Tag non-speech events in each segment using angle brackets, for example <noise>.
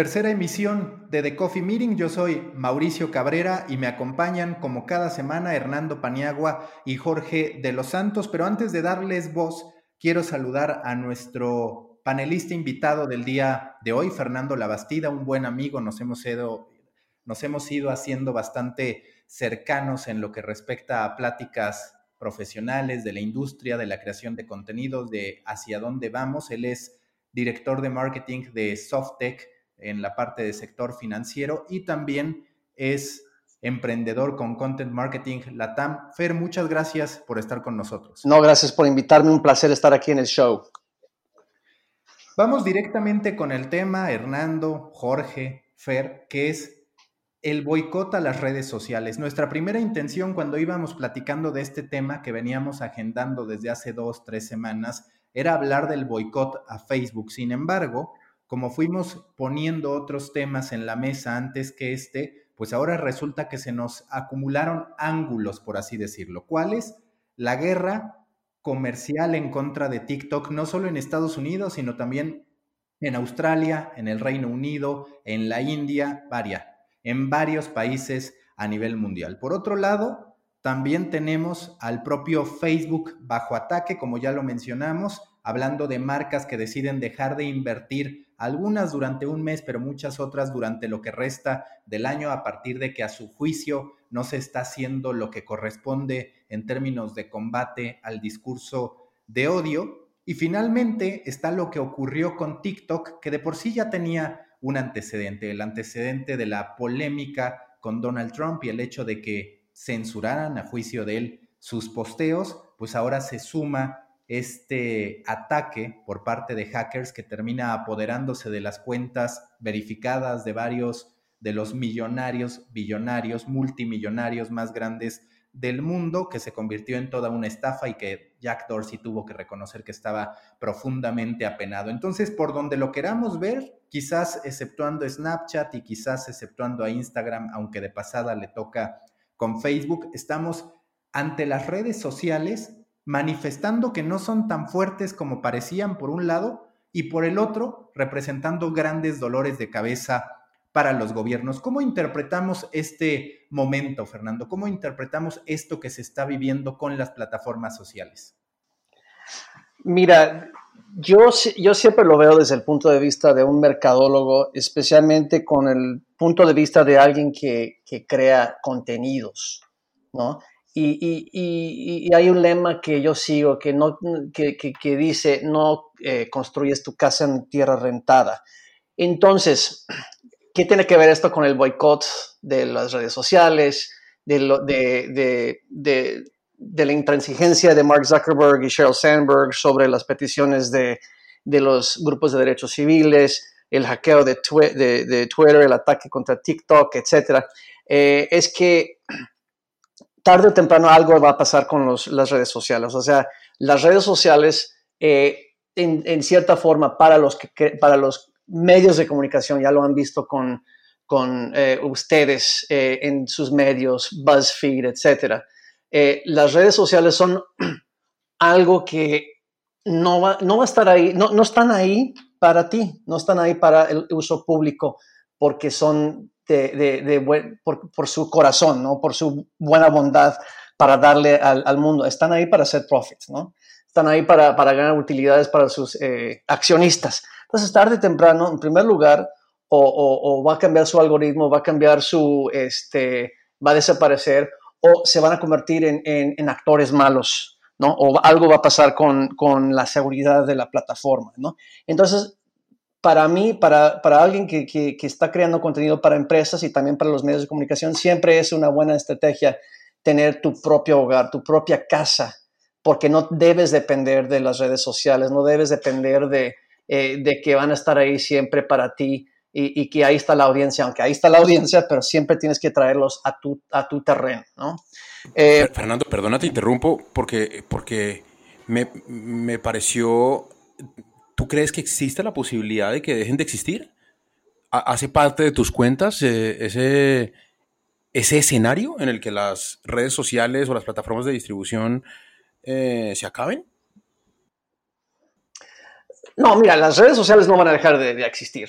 Tercera emisión de The Coffee Meeting. Yo soy Mauricio Cabrera y me acompañan como cada semana Hernando Paniagua y Jorge de los Santos. Pero antes de darles voz, quiero saludar a nuestro panelista invitado del día de hoy, Fernando Labastida, un buen amigo. Nos hemos ido, nos hemos ido haciendo bastante cercanos en lo que respecta a pláticas profesionales de la industria, de la creación de contenidos, de hacia dónde vamos. Él es director de marketing de Softec en la parte de sector financiero y también es emprendedor con Content Marketing Latam. Fer, muchas gracias por estar con nosotros. No, gracias por invitarme, un placer estar aquí en el show. Vamos directamente con el tema, Hernando, Jorge, Fer, que es el boicot a las redes sociales. Nuestra primera intención cuando íbamos platicando de este tema que veníamos agendando desde hace dos, tres semanas, era hablar del boicot a Facebook. Sin embargo, como fuimos poniendo otros temas en la mesa antes que este, pues ahora resulta que se nos acumularon ángulos, por así decirlo. ¿Cuáles? La guerra comercial en contra de TikTok, no solo en Estados Unidos, sino también en Australia, en el Reino Unido, en la India, varias, en varios países a nivel mundial. Por otro lado, también tenemos al propio Facebook bajo ataque, como ya lo mencionamos, hablando de marcas que deciden dejar de invertir algunas durante un mes, pero muchas otras durante lo que resta del año a partir de que a su juicio no se está haciendo lo que corresponde en términos de combate al discurso de odio. Y finalmente está lo que ocurrió con TikTok, que de por sí ya tenía un antecedente, el antecedente de la polémica con Donald Trump y el hecho de que censuraran a juicio de él sus posteos, pues ahora se suma este ataque por parte de hackers que termina apoderándose de las cuentas verificadas de varios de los millonarios, billonarios, multimillonarios más grandes del mundo, que se convirtió en toda una estafa y que Jack Dorsey tuvo que reconocer que estaba profundamente apenado. Entonces, por donde lo queramos ver, quizás exceptuando Snapchat y quizás exceptuando a Instagram, aunque de pasada le toca con Facebook, estamos ante las redes sociales manifestando que no son tan fuertes como parecían por un lado y por el otro representando grandes dolores de cabeza para los gobiernos. ¿Cómo interpretamos este momento, Fernando? ¿Cómo interpretamos esto que se está viviendo con las plataformas sociales? Mira, yo, yo siempre lo veo desde el punto de vista de un mercadólogo, especialmente con el punto de vista de alguien que, que crea contenidos, ¿no? Y, hay un lema que yo sigo que, no, que, dice, no eh, construyes tu casa en tierra rentada. Entonces, <clears throat> ¿qué tiene que ver esto con el boicot de las redes sociales, de, de, de, de, la intransigencia de Mark Zuckerberg y Sheryl Sandberg sobre las peticiones de, los grupos de derechos civiles, el hackeo de, Twitter, el ataque contra TikTok, etcétera? Eh, es que tarde o temprano algo va a pasar con las redes sociales. O sea, las redes sociales, eh, en, cierta forma, para los, que, para los medios de comunicación, ya lo han visto con, con eh, ustedes eh, en sus medios, BuzzFeed, etc. las redes sociales son <clears throat> algo que no va, no va a estar ahí, no, no están ahí para ti, no están ahí para el uso público porque son de, por, su corazón, ¿no? por su buena bondad para darle al, mundo. Están ahí para hacer profits, ¿no? Están ahí para, para ganar utilidades para sus eh, accionistas. Entonces, tarde o temprano, en primer lugar, o, va a cambiar su algoritmo, va a cambiar su, este, va a desaparecer, o se van a convertir en, en, actores malos, ¿no? O algo va a pasar con, con, la seguridad de la plataforma, ¿no? Entonces, para mí, para, para alguien que, que, está creando contenido para empresas y también para los medios de comunicación, siempre es una buena estrategia tener tu propio hogar, tu propia casa, porque no debes depender de las redes sociales, no debes depender de, eh, de que van a estar ahí siempre para ti y, y, que ahí está la audiencia, aunque ahí está la audiencia, pero siempre tienes que traerlos a tu, a tu terreno, ¿no? Eh, Fernando, perdona, te interrumpo porque, porque me, me pareció ¿Tú crees que existe la posibilidad de que dejen de existir? ¿Hace parte de tus cuentas eh, ese, ese escenario en el que las redes sociales o las plataformas de distribución eh, se acaben? No, mira, las redes sociales no van a dejar de, existir.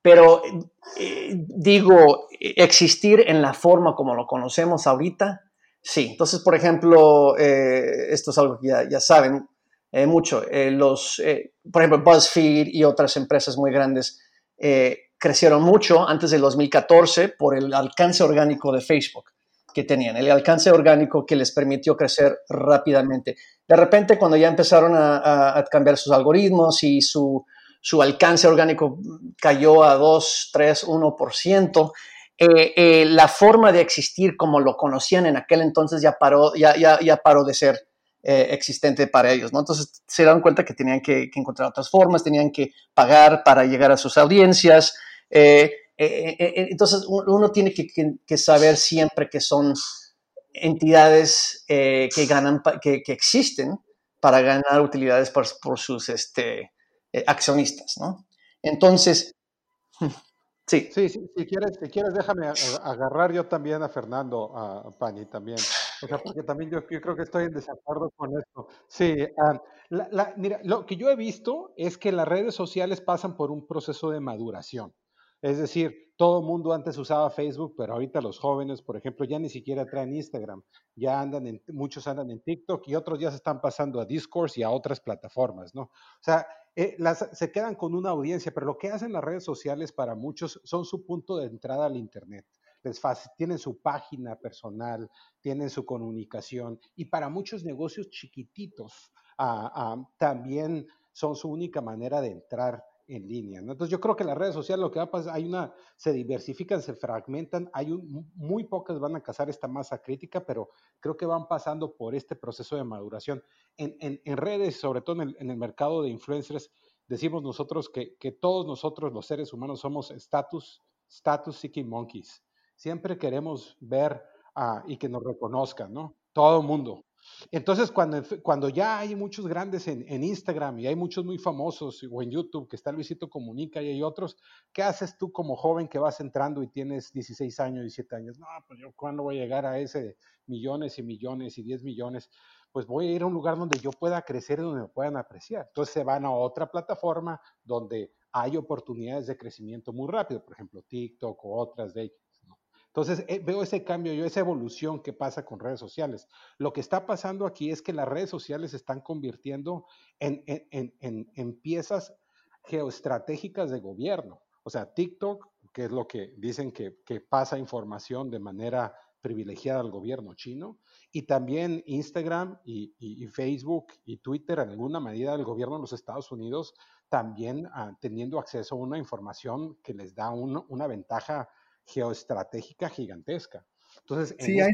pero eh, digo, existir en la forma como lo conocemos ahorita, sí. Entonces, por ejemplo, esto es algo que ya, saben eh, mucho, los, por ejemplo, BuzzFeed y otras empresas muy grandes crecieron mucho antes del 2014 por el alcance orgánico de Facebook que tenían, el alcance orgánico que les permitió crecer rápidamente. De repente, cuando ya empezaron a cambiar sus algoritmos y su, su alcance orgánico cayó a 2, 3, 1%. la forma de existir como lo conocían en aquel entonces ya paró, ya, ya, ya paró de ser eh, existente para ellos, ¿no? Entonces se dieron cuenta que tenían que, encontrar otras formas, tenían que pagar para llegar a sus audiencias. Eh, eh, entonces uno tiene que, saber siempre que son entidades que ganan, que, existen para ganar utilidades por, por sus, este, accionistas, ¿no? Entonces, sí. Sí, si, quieres, si quieres, déjame agarrar yo también a Fernando, a Pani también. O sea, <laughs> porque también yo, creo que estoy en desacuerdo con esto. Sí, ah, mira, lo que yo he visto es que las redes sociales pasan por un proceso de maduración. Es decir, todo el mundo antes usaba Facebook, pero ahorita los jóvenes, por ejemplo, ya ni siquiera traen Instagram, ya andan en, muchos andan en TikTok y otros ya se están pasando a Discourse y a otras plataformas, ¿no? O sea, eh, se quedan con una audiencia, pero lo que hacen las redes sociales para muchos son su punto de entrada al Internet. Les tienen su página personal, tienen su comunicación y para muchos negocios chiquititos ah, ah, también son su única manera de entrar en línea. Entonces yo creo que las redes sociales lo que va a pasar, hay una, se diversifican, se fragmentan, hay un, muy pocas van a cazar esta masa crítica, pero creo que van pasando por este proceso de maduración. En, en, redes, sobre todo en el, en el, mercado de influencers, decimos nosotros que, que todos nosotros los seres humanos somos status, status seeking monkeys. Siempre queremos ver y que nos reconozcan, ¿no? Todo el mundo. Entonces, cuando, cuando ya hay muchos grandes en, Instagram y hay muchos muy famosos o en YouTube, que está Luisito Comunica y hay otros, ¿qué haces tú como joven que vas entrando y tienes 16 años, 17 años? No, pues yo cuándo voy a llegar a ese millones y millones y 10 millones, pues voy a ir a un lugar donde yo pueda crecer y donde me puedan apreciar. Entonces se van a otra plataforma donde hay oportunidades de crecimiento muy rápido, por ejemplo, TikTok o otras de. Entonces, eh, veo ese cambio, yo esa evolución que pasa con redes sociales. Lo que está pasando aquí es que las redes sociales se están convirtiendo en, en, piezas geoestratégicas de gobierno. O sea, TikTok, que es lo que dicen que, pasa información de manera privilegiada al gobierno chino, y también Instagram y, Facebook y Twitter, en alguna medida, del gobierno de los Estados Unidos, también ah, teniendo acceso a una información que les da una ventaja geoestratégica gigantesca. Entonces, sí, a,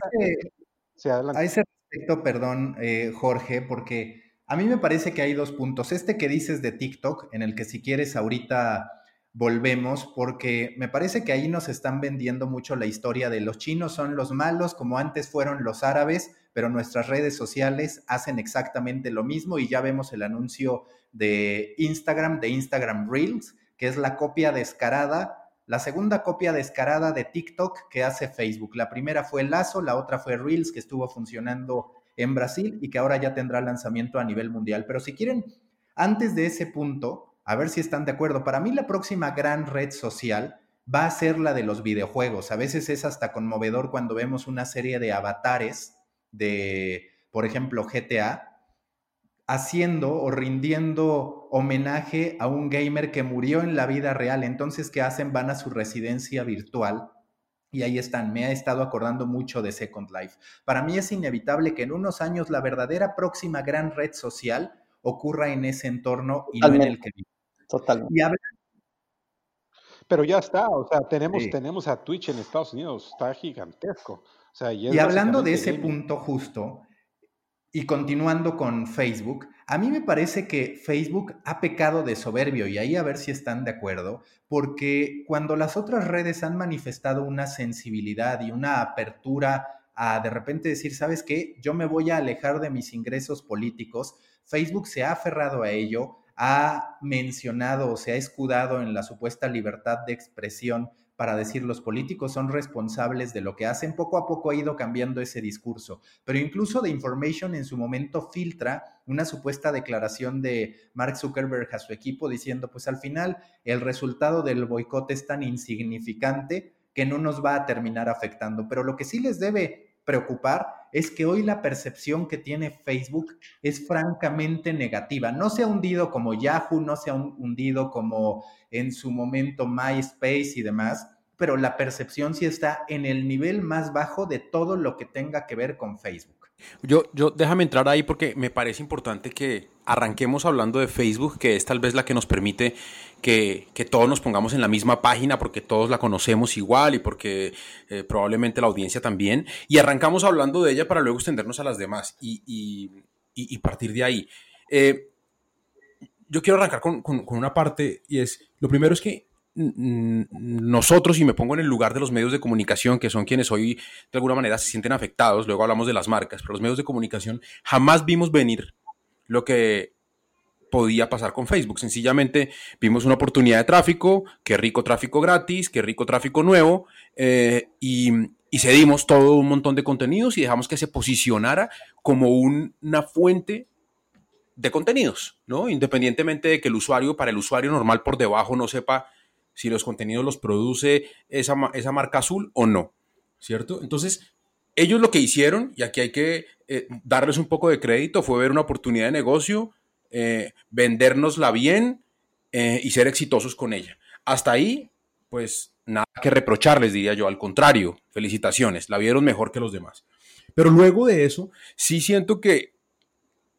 ese, respecto, perdón, eh, Jorge, porque a mí me parece que hay dos puntos. Este que dices de TikTok, en el que si quieres ahorita volvemos, porque me parece que ahí nos están vendiendo mucho la historia de los chinos son los malos, como antes fueron los árabes, pero nuestras redes sociales hacen exactamente lo mismo y ya vemos el anuncio de Instagram, de Instagram Reels, que es la copia descarada la segunda copia descarada de TikTok que hace Facebook. La primera fue Lazo, la otra fue Reels, que estuvo funcionando en Brasil y que ahora ya tendrá lanzamiento a nivel mundial. Pero si quieren, antes de ese punto, a ver si están de acuerdo, para mí la próxima gran red social va a ser la de los videojuegos. A veces es hasta conmovedor cuando vemos una serie de avatares de, por ejemplo, GTA, haciendo o rindiendo homenaje a un gamer que murió en la vida real. Entonces, ¿qué hacen? Van a su residencia virtual y ahí están. Me ha estado acordando mucho de Second Life. Para mí es inevitable que en unos años la verdadera próxima gran red social ocurra en ese entorno y no en el que vive. Totalmente. Pero ya está, o sea, tenemos, tenemos a Twitch en Estados Unidos, está gigantesco. y hablando de ese punto justo, y continuando con Facebook, a mí me parece que Facebook ha pecado de soberbio y ahí a ver si están de acuerdo, porque cuando las otras redes han manifestado una sensibilidad y una apertura a de repente decir, ¿sabes qué? Yo me voy a alejar de mis ingresos políticos, Facebook se ha aferrado a ello, ha mencionado o se ha escudado en la supuesta libertad de expresión para decir los políticos son responsables de lo que hacen. Poco a poco ha ido cambiando ese discurso, pero incluso The Information en su momento filtra una supuesta declaración de Mark Zuckerberg a su equipo diciendo, pues al final el resultado del boicot es tan insignificante que no nos va a terminar afectando. Pero lo que sí les debe preocupar es que hoy la percepción que tiene Facebook es francamente negativa. No se ha hundido como Yahoo, no se ha hundido como en su momento MySpace y demás, pero la percepción sí está en el nivel más bajo de todo lo que tenga que ver con Facebook. Yo, yo, déjame entrar ahí porque me parece importante que arranquemos hablando de Facebook, que es tal vez la que nos permite que, todos nos pongamos en la misma página porque todos la conocemos igual y porque eh, probablemente la audiencia también. Y arrancamos hablando de ella para luego extendernos a las demás y, partir de ahí. Eh, yo quiero arrancar con, una parte y es, lo primero es que nosotros, y me pongo en el lugar de los medios de comunicación, que son quienes hoy de alguna manera se sienten afectados, luego hablamos de las marcas, pero los medios de comunicación jamás vimos venir lo que podía pasar con Facebook. Sencillamente vimos una oportunidad de tráfico, qué rico tráfico gratis, qué rico tráfico nuevo, eh, y, y, cedimos todo un montón de contenidos y dejamos que se posicionara como una fuente de contenidos, ¿no? Independientemente de que el usuario, para el usuario normal por debajo no sepa si los contenidos los produce esa, esa marca azul o no, ¿cierto? Entonces, ellos lo que hicieron, y aquí hay que eh, darles un poco de crédito, fue ver una oportunidad de negocio, eh, vendérnosla bien eh, y ser exitosos con ella. Hasta ahí, pues nada que reprocharles, diría yo, al contrario, felicitaciones, la vieron mejor que los demás. Pero luego de eso, sí siento que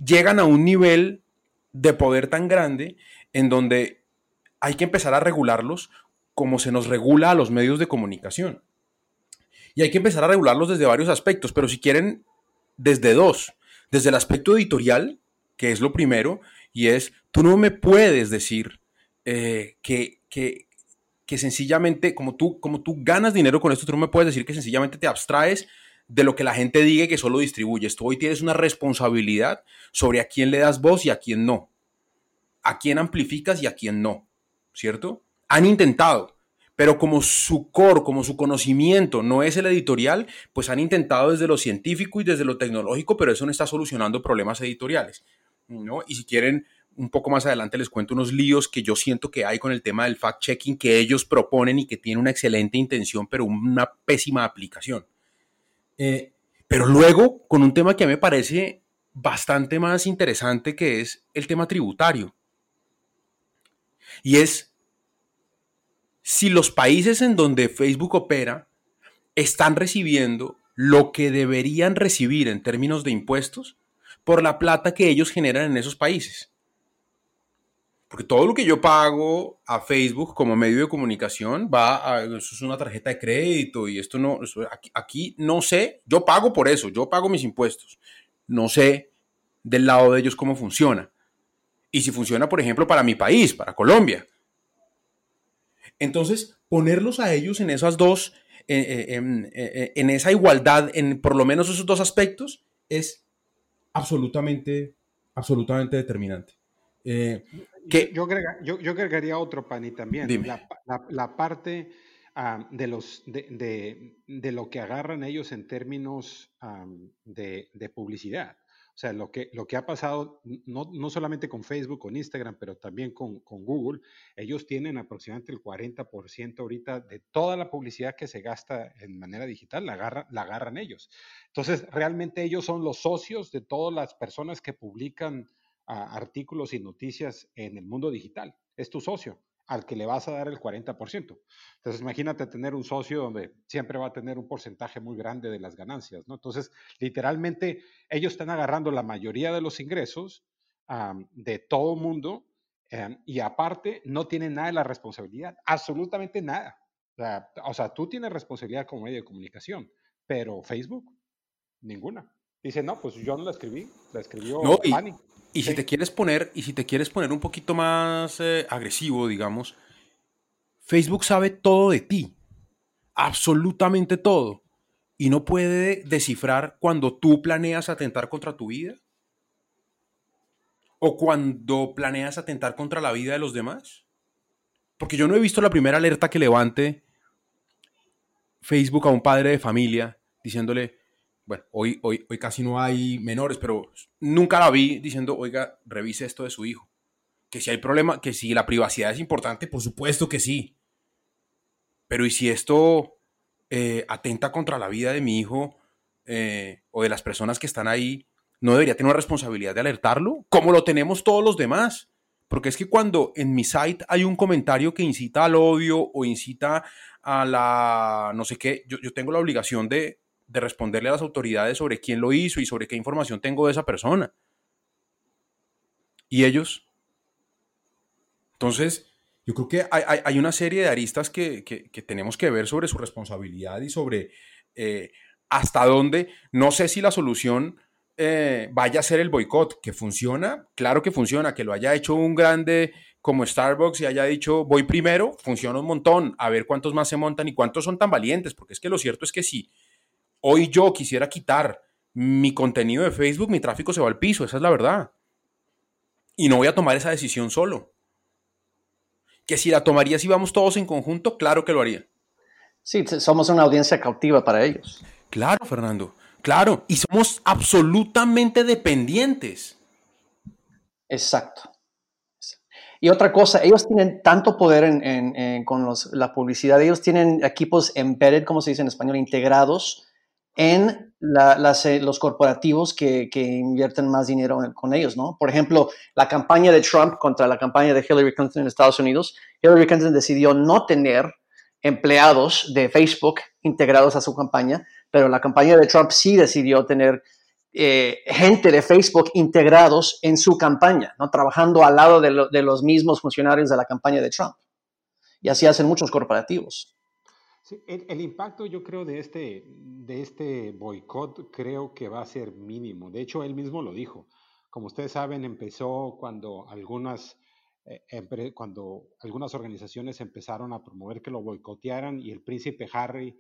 llegan a un nivel de poder tan grande en donde hay que empezar a regularlos como se nos regula a los medios de comunicación. Y hay que empezar a regularlos desde varios aspectos, pero si quieren, desde dos. Desde el aspecto editorial, que es lo primero, y es, tú no me puedes decir eh, que, que, sencillamente, como tú, como tú ganas dinero con esto, tú no me puedes decir que sencillamente te abstraes de lo que la gente diga que solo distribuyes. Tú hoy tienes una responsabilidad sobre a quién le das voz y a quién no. A quién amplificas y a quién no. ¿Cierto? Han intentado, pero como su core, como su conocimiento no es el editorial, pues han intentado desde lo científico y desde lo tecnológico, pero eso no está solucionando problemas editoriales. ¿no? Y si quieren, un poco más adelante les cuento unos líos que yo siento que hay con el tema del fact-checking que ellos proponen y que tiene una excelente intención, pero una pésima aplicación. Eh, pero luego, con un tema que a mí me parece bastante más interesante, que es el tema tributario. Y es si los países en donde Facebook opera están recibiendo lo que deberían recibir en términos de impuestos por la plata que ellos generan en esos países. Porque todo lo que yo pago a Facebook como medio de comunicación va a, eso es una tarjeta de crédito y esto no, aquí, no sé, yo pago por eso, yo pago mis impuestos. No sé del lado de ellos cómo funciona. Y si funciona, por ejemplo, para mi país, para Colombia. Entonces, ponerlos a ellos en esas dos, eh, eh, eh, en esa igualdad, en por lo menos esos dos aspectos, es absolutamente, absolutamente determinante. Eh, que, yo, yo, agregaría otro, Pani, también. La, la, parte ah, de, los, de, de, lo que agarran ellos en términos de, de, publicidad. O sea, lo que, lo que ha pasado, no, no solamente con Facebook, con Instagram, pero también con, con, Google, ellos tienen aproximadamente el 40% ahorita de toda la publicidad que se gasta en manera digital, la, agarra, la agarran ellos. Entonces, realmente ellos son los socios de todas las personas que publican ah, artículos y noticias en el mundo digital. Es tu socio al que le vas a dar el 40%. Entonces, imagínate tener un socio donde siempre va a tener un porcentaje muy grande de las ganancias, ¿no? Entonces, literalmente, ellos están agarrando la mayoría de los ingresos de todo mundo em, y aparte no tienen nada de la responsabilidad, absolutamente nada. O sea, tú tienes responsabilidad como medio de comunicación, pero Facebook Ninguna. Dice, no, pues yo no la escribí, la escribió no, y, si te quieres poner, y si te quieres poner un poquito más eh, agresivo, digamos, Facebook sabe todo de ti. Absolutamente todo. Y no puede descifrar cuando tú planeas atentar contra tu vida. O cuando planeas atentar contra la vida de los demás. Porque yo no he visto la primera alerta que levante Facebook a un padre de familia diciéndole, bueno, hoy, hoy, hoy casi no hay menores, pero nunca la vi diciendo, oiga, revise esto de su hijo. Que si hay problema, que si la privacidad es importante, por supuesto que sí. Pero ¿y si esto eh, atenta contra la vida de mi hijo eh, o de las personas que están ahí? ¿No debería tener una responsabilidad de alertarlo? Como lo tenemos todos los demás. Porque es que cuando en mi site hay un comentario que incita al odio o incita a la no sé qué, yo, tengo la obligación de, de, responderle a las autoridades sobre quién lo hizo y sobre qué información tengo de esa persona. ¿Y ellos? Entonces, yo creo que hay, hay, una serie de aristas que, que, tenemos que ver sobre su responsabilidad y sobre eh, hasta dónde, no sé si la solución eh, vaya a ser el boicot, que funciona, claro que funciona, que lo haya hecho un grande como Starbucks y haya dicho voy primero, funciona un montón, a ver cuántos más se montan y cuántos son tan valientes, porque es que lo cierto es que si hoy yo quisiera quitar mi contenido de Facebook, mi tráfico se va al piso, esa es la verdad. Y no voy a tomar esa decisión solo. Que si la tomaría si vamos todos en conjunto, claro que lo haría. Sí, somos una audiencia cautiva para ellos. Claro, Fernando. Claro, y somos absolutamente dependientes. Exacto. Y otra cosa, ellos tienen tanto poder en, con la publicidad, ellos tienen equipos embedded, como se dice en español, integrados en eh, los corporativos que, invierten más dinero con ellos, ¿no? Por ejemplo, la campaña de Trump contra la campaña de Hillary Clinton en Estados Unidos, Hillary Clinton decidió no tener empleados de Facebook integrados a su campaña, pero la campaña de Trump sí decidió tener eh, gente de Facebook integrados en su campaña, ¿no? trabajando al lado de, los mismos funcionarios de la campaña de Trump. Y así hacen muchos corporativos. El, impacto yo creo de este, de este boicot creo que va a ser mínimo. De hecho, él mismo lo dijo. Como ustedes saben, empezó cuando algunas, eh, cuando algunas organizaciones empezaron a promover que lo boicotearan y el príncipe Harry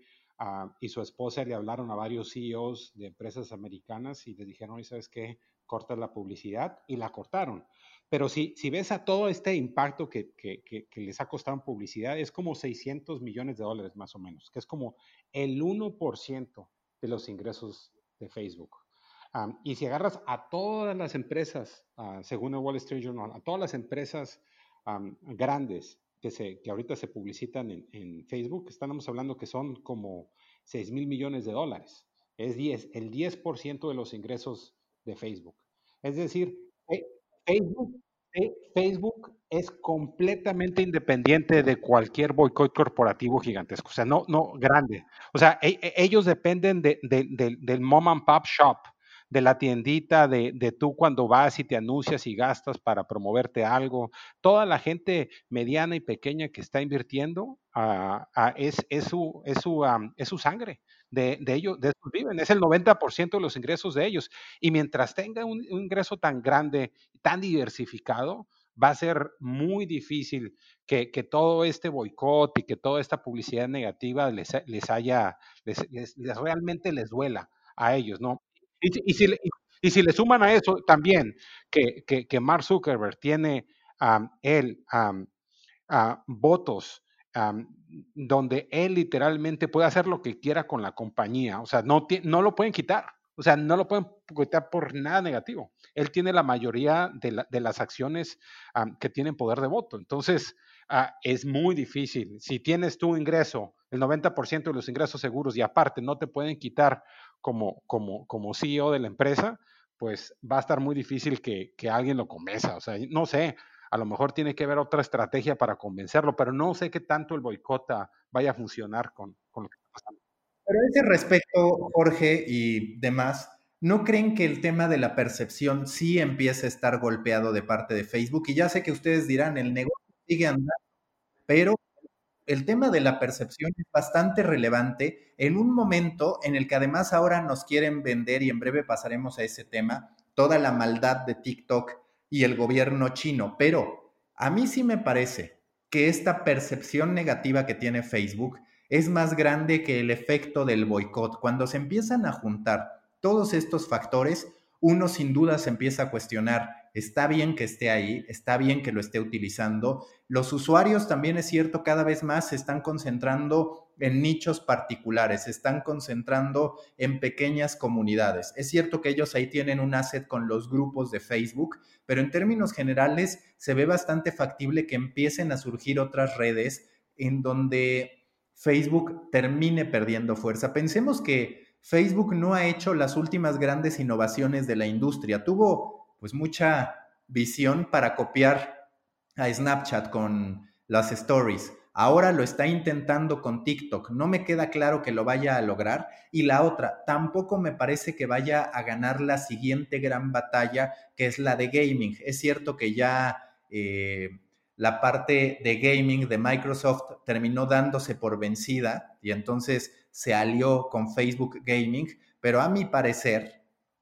y su esposa le hablaron a varios CEOs de empresas americanas y les dijeron, ¿sabes qué? Corta la publicidad y la cortaron. Pero si, si ves a todo este impacto que, que, que, les ha costado en publicidad, es como 600 millones de dólares más o menos, que es como el 1% de los ingresos de Facebook. y si agarras a todas las empresas, uh, según el Wall Street Journal, a todas las empresas grandes que, se, que ahorita se publicitan en, Facebook, estamos hablando que son como 6 mil millones de dólares. Es 10, el 10% de los ingresos de Facebook. Es decir, Facebook, Facebook es completamente independiente de cualquier boicot corporativo gigantesco, o sea, no, no grande. O sea, e, e, ellos dependen de, del mom and pop shop de la tiendita, de, de, tú cuando vas y te anuncias y gastas para promoverte algo. Toda la gente mediana y pequeña que está invirtiendo ah, ah, es, es, su, es, su, es su sangre. De, de, ellos, de eso viven, es el 90% de los ingresos de ellos. Y mientras tenga un, ingreso tan grande, tan diversificado, va a ser muy difícil que, que, todo este boicot y que toda esta publicidad negativa les, les haya, les, realmente les duela a ellos, ¿no? Y, si, y, si, le suman a eso también que, que, Mark Zuckerberg tiene él votos donde él literalmente puede hacer lo que quiera con la compañía, o sea, no, no lo pueden quitar, o sea, no lo pueden quitar por nada negativo. Él tiene la mayoría de, de las acciones que tienen poder de voto, entonces ah, es muy difícil. Si tienes tu ingreso, el 90% de los ingresos seguros y aparte no te pueden quitar como, como, como CEO de la empresa, pues va a estar muy difícil que, que alguien lo convenza. O sea, no sé, a lo mejor tiene que haber otra estrategia para convencerlo, pero no sé qué tanto el boicota vaya a funcionar con, con lo que está pasando. Pero a ese respecto, Jorge y demás, ¿no creen que el tema de la percepción sí empieza a estar golpeado de parte de Facebook? Y ya sé que ustedes dirán, el negocio sigue andando, pero el tema de la percepción es bastante relevante en un momento en el que además ahora nos quieren vender, y en breve pasaremos a ese tema, toda la maldad de TikTok y el gobierno chino. Pero a mí sí me parece que esta percepción negativa que tiene Facebook es más grande que el efecto del boicot. Cuando se empiezan a juntar todos estos factores, uno sin duda se empieza a cuestionar está bien que esté ahí, está bien que lo esté utilizando. Los usuarios también es cierto, cada vez más se están concentrando en nichos particulares, se están concentrando en pequeñas comunidades. Es cierto que ellos ahí tienen un asset con los grupos de Facebook, pero en términos generales se ve bastante factible que empiecen a surgir otras redes en donde Facebook termine perdiendo fuerza. Pensemos que Facebook no ha hecho las últimas grandes innovaciones de la industria. Tuvo pues mucha visión para copiar a Snapchat con las stories. Ahora lo está intentando con TikTok. No me queda claro que lo vaya a lograr. Y la otra, tampoco me parece que vaya a ganar la siguiente gran batalla, que es la de gaming. Es cierto que ya eh, la parte de gaming de Microsoft terminó dándose por vencida y entonces se alió con Facebook Gaming, pero a mi parecer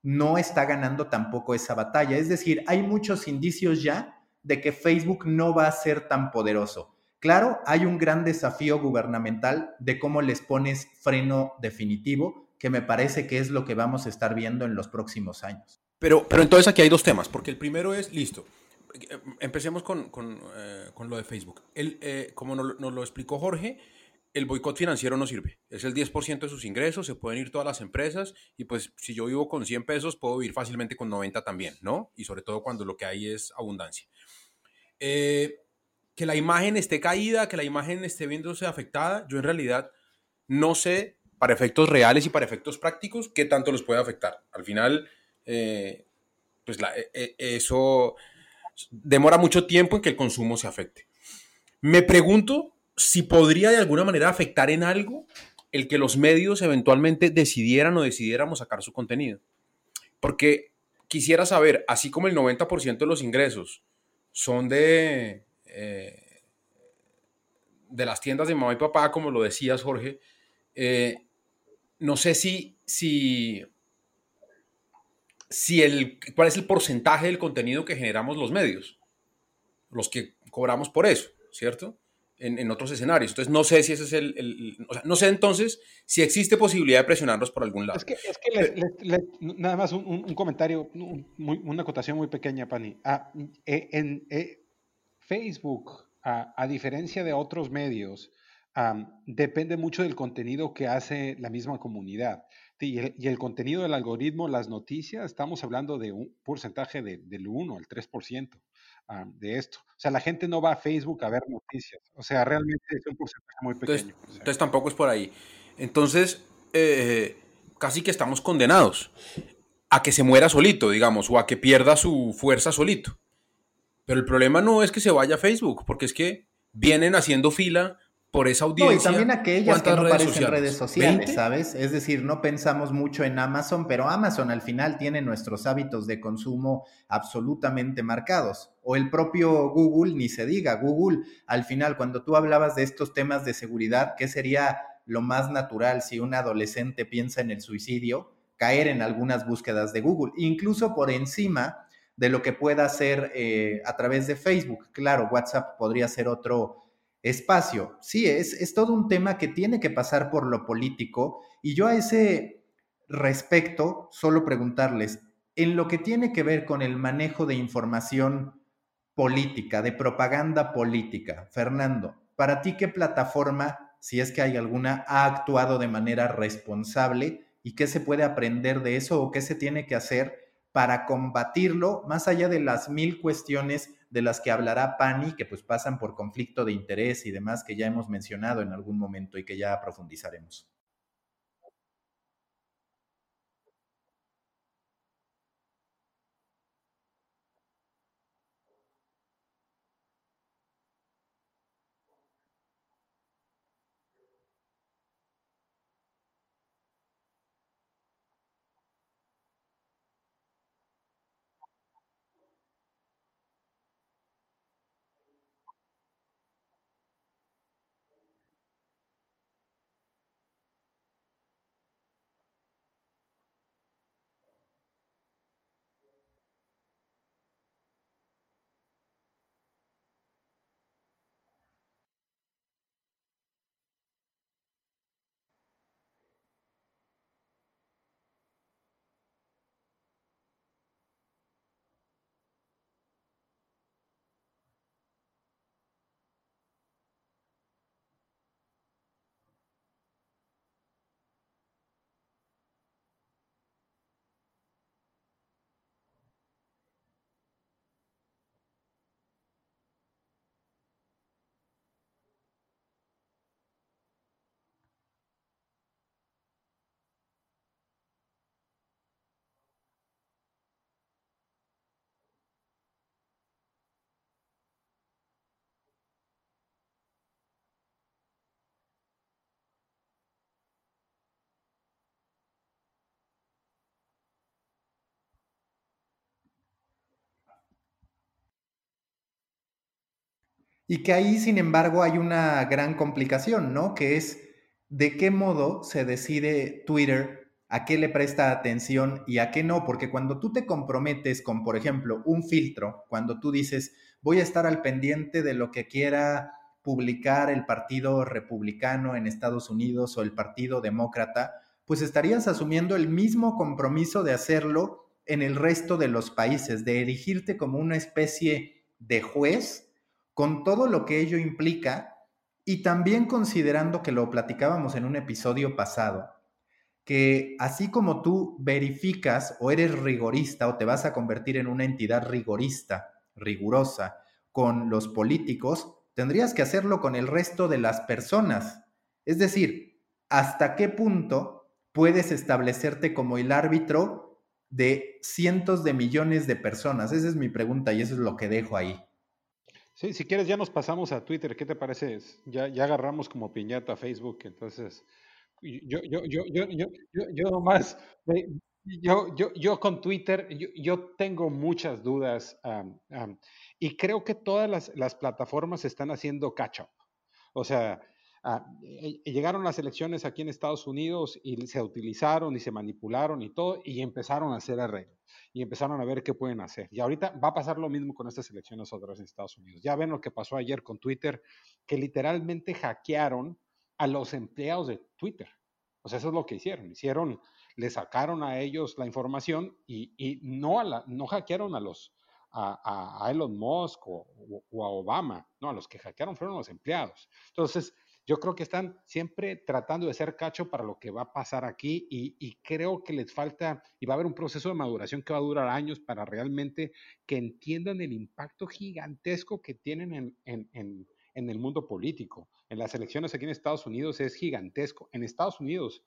no está ganando tampoco esa batalla. Es decir, hay muchos indicios ya de que Facebook no va a ser tan poderoso. Claro, hay un gran desafío gubernamental de cómo les pones freno definitivo, que me parece que es lo que vamos a estar viendo en los próximos años. Pero, pero entonces aquí hay dos temas, porque el primero es, listo, empecemos con, con, eh, con, lo de Facebook. El, eh, como nos, lo explicó Jorge, el boicot financiero no sirve. Es el 10% de sus ingresos, se pueden ir todas las empresas y pues si yo vivo con 100 pesos, puedo vivir fácilmente con 90 también, ¿no? Y sobre todo cuando lo que hay es abundancia. Eh, que la imagen esté caída, que la imagen esté viéndose afectada, yo en realidad no sé para efectos reales y para efectos prácticos qué tanto los puede afectar. Al final, pues la, eso demora mucho tiempo en que el consumo se afecte. Me pregunto si podría de alguna manera afectar en algo el que los medios eventualmente decidieran o decidiéramos sacar su contenido. Porque quisiera saber, así como el 90% de los ingresos son de, eh, de las tiendas de mamá y papá, como lo decías, Jorge, eh, no sé si, si si el, cuál es el porcentaje del contenido que generamos los medios, los que cobramos por eso, ¿cierto? En, otros escenarios. Entonces, no sé si ese es el, o sea, no sé entonces si existe posibilidad de presionarlos por algún lado. Es que, es que nada más un, comentario, una acotación muy pequeña, Pani. Ah, eh, en eh, Facebook, a diferencia de otros medios, depende mucho del contenido que hace la misma comunidad. Y el, contenido del algoritmo, las noticias, estamos hablando de un porcentaje del 1 al 3% de esto. O sea, la gente no va a Facebook a ver noticias. O sea, realmente es un porcentaje muy pequeño. Entonces, tampoco es por ahí. Entonces, eh, casi que estamos condenados a que se muera solito, digamos, o a que pierda su fuerza solito. Pero el problema no es que se vaya a Facebook, porque es que vienen haciendo fila por esa audiencia. No, y también aquellas que no aparecen en redes sociales, ¿sabes? Es decir, no pensamos mucho en Amazon, pero Amazon al final tiene nuestros hábitos de consumo absolutamente marcados. O el propio Google, ni se diga, Google, al final, cuando tú hablabas de estos temas de seguridad, ¿qué sería lo más natural si un adolescente piensa en el suicidio? Caer en algunas búsquedas de Google, incluso por encima de lo que pueda hacer eh, a través de Facebook. Claro, WhatsApp podría ser otro espacio. Sí, es, es todo un tema que tiene que pasar por lo político y yo a ese respecto solo preguntarles, en lo que tiene que ver con el manejo de información política, de propaganda política, Fernando, ¿para ti qué plataforma, si es que hay alguna, ha actuado de manera responsable y qué se puede aprender de eso o qué se tiene que hacer para combatirlo, más allá de las mil cuestiones de las que hablará Pani, que pues pasan por conflicto de interés y demás que ya hemos mencionado en algún momento y que ya profundizaremos. Y que ahí, sin embargo, hay una gran complicación, ¿no? Que es de qué modo se decide Twitter a qué le presta atención y a qué no, porque cuando tú te comprometes con, por ejemplo, un filtro, cuando tú dices, voy a estar al pendiente de lo que quiera publicar el Partido Republicano en Estados Unidos o el Partido Demócrata, pues estarías asumiendo el mismo compromiso de hacerlo en el resto de los países, de erigirte como una especie de juez con todo lo que ello implica y también considerando que lo platicábamos en un episodio pasado, que así como tú verificas o eres rigorista o te vas a convertir en una entidad rigorista, rigurosa, con los políticos, tendrías que hacerlo con el resto de las personas. Es decir, ¿hasta qué punto puedes establecerte como el árbitro de cientos de millones de personas? Esa es mi pregunta y eso es lo que dejo ahí. Sí, si quieres ya nos pasamos a Twitter, ¿qué te parece? Ya, ya agarramos como piñata Facebook, entonces yo, yo, yo, yo, yo, yo, yo nomás, yo, yo, yo con Twitter, yo, yo tengo muchas dudas. Y creo que todas las, las plataformas están haciendo catch-up. O sea, eh, llegaron las elecciones aquí en Estados Unidos y se utilizaron y se manipularon y todo, y empezaron a hacer arreglo. Y empezaron a ver qué pueden hacer. Y ahorita va a pasar lo mismo con estas elecciones otras en Estados Unidos. Ya ven lo que pasó ayer con Twitter, que literalmente hackearon a los empleados de Twitter. O sea, eso es lo que hicieron. Hicieron, le sacaron a ellos la información y, y no, a la, no hackearon a los, a, Elon Musk o, a Obama, no, a los que hackearon fueron los empleados. Entonces, yo creo que están siempre tratando de ser cacho para lo que va a pasar aquí y, creo que les falta, y va a haber un proceso de maduración que va a durar años para realmente que entiendan el impacto gigantesco que tienen en, el mundo político. En las elecciones aquí en Estados Unidos es gigantesco. En Estados Unidos,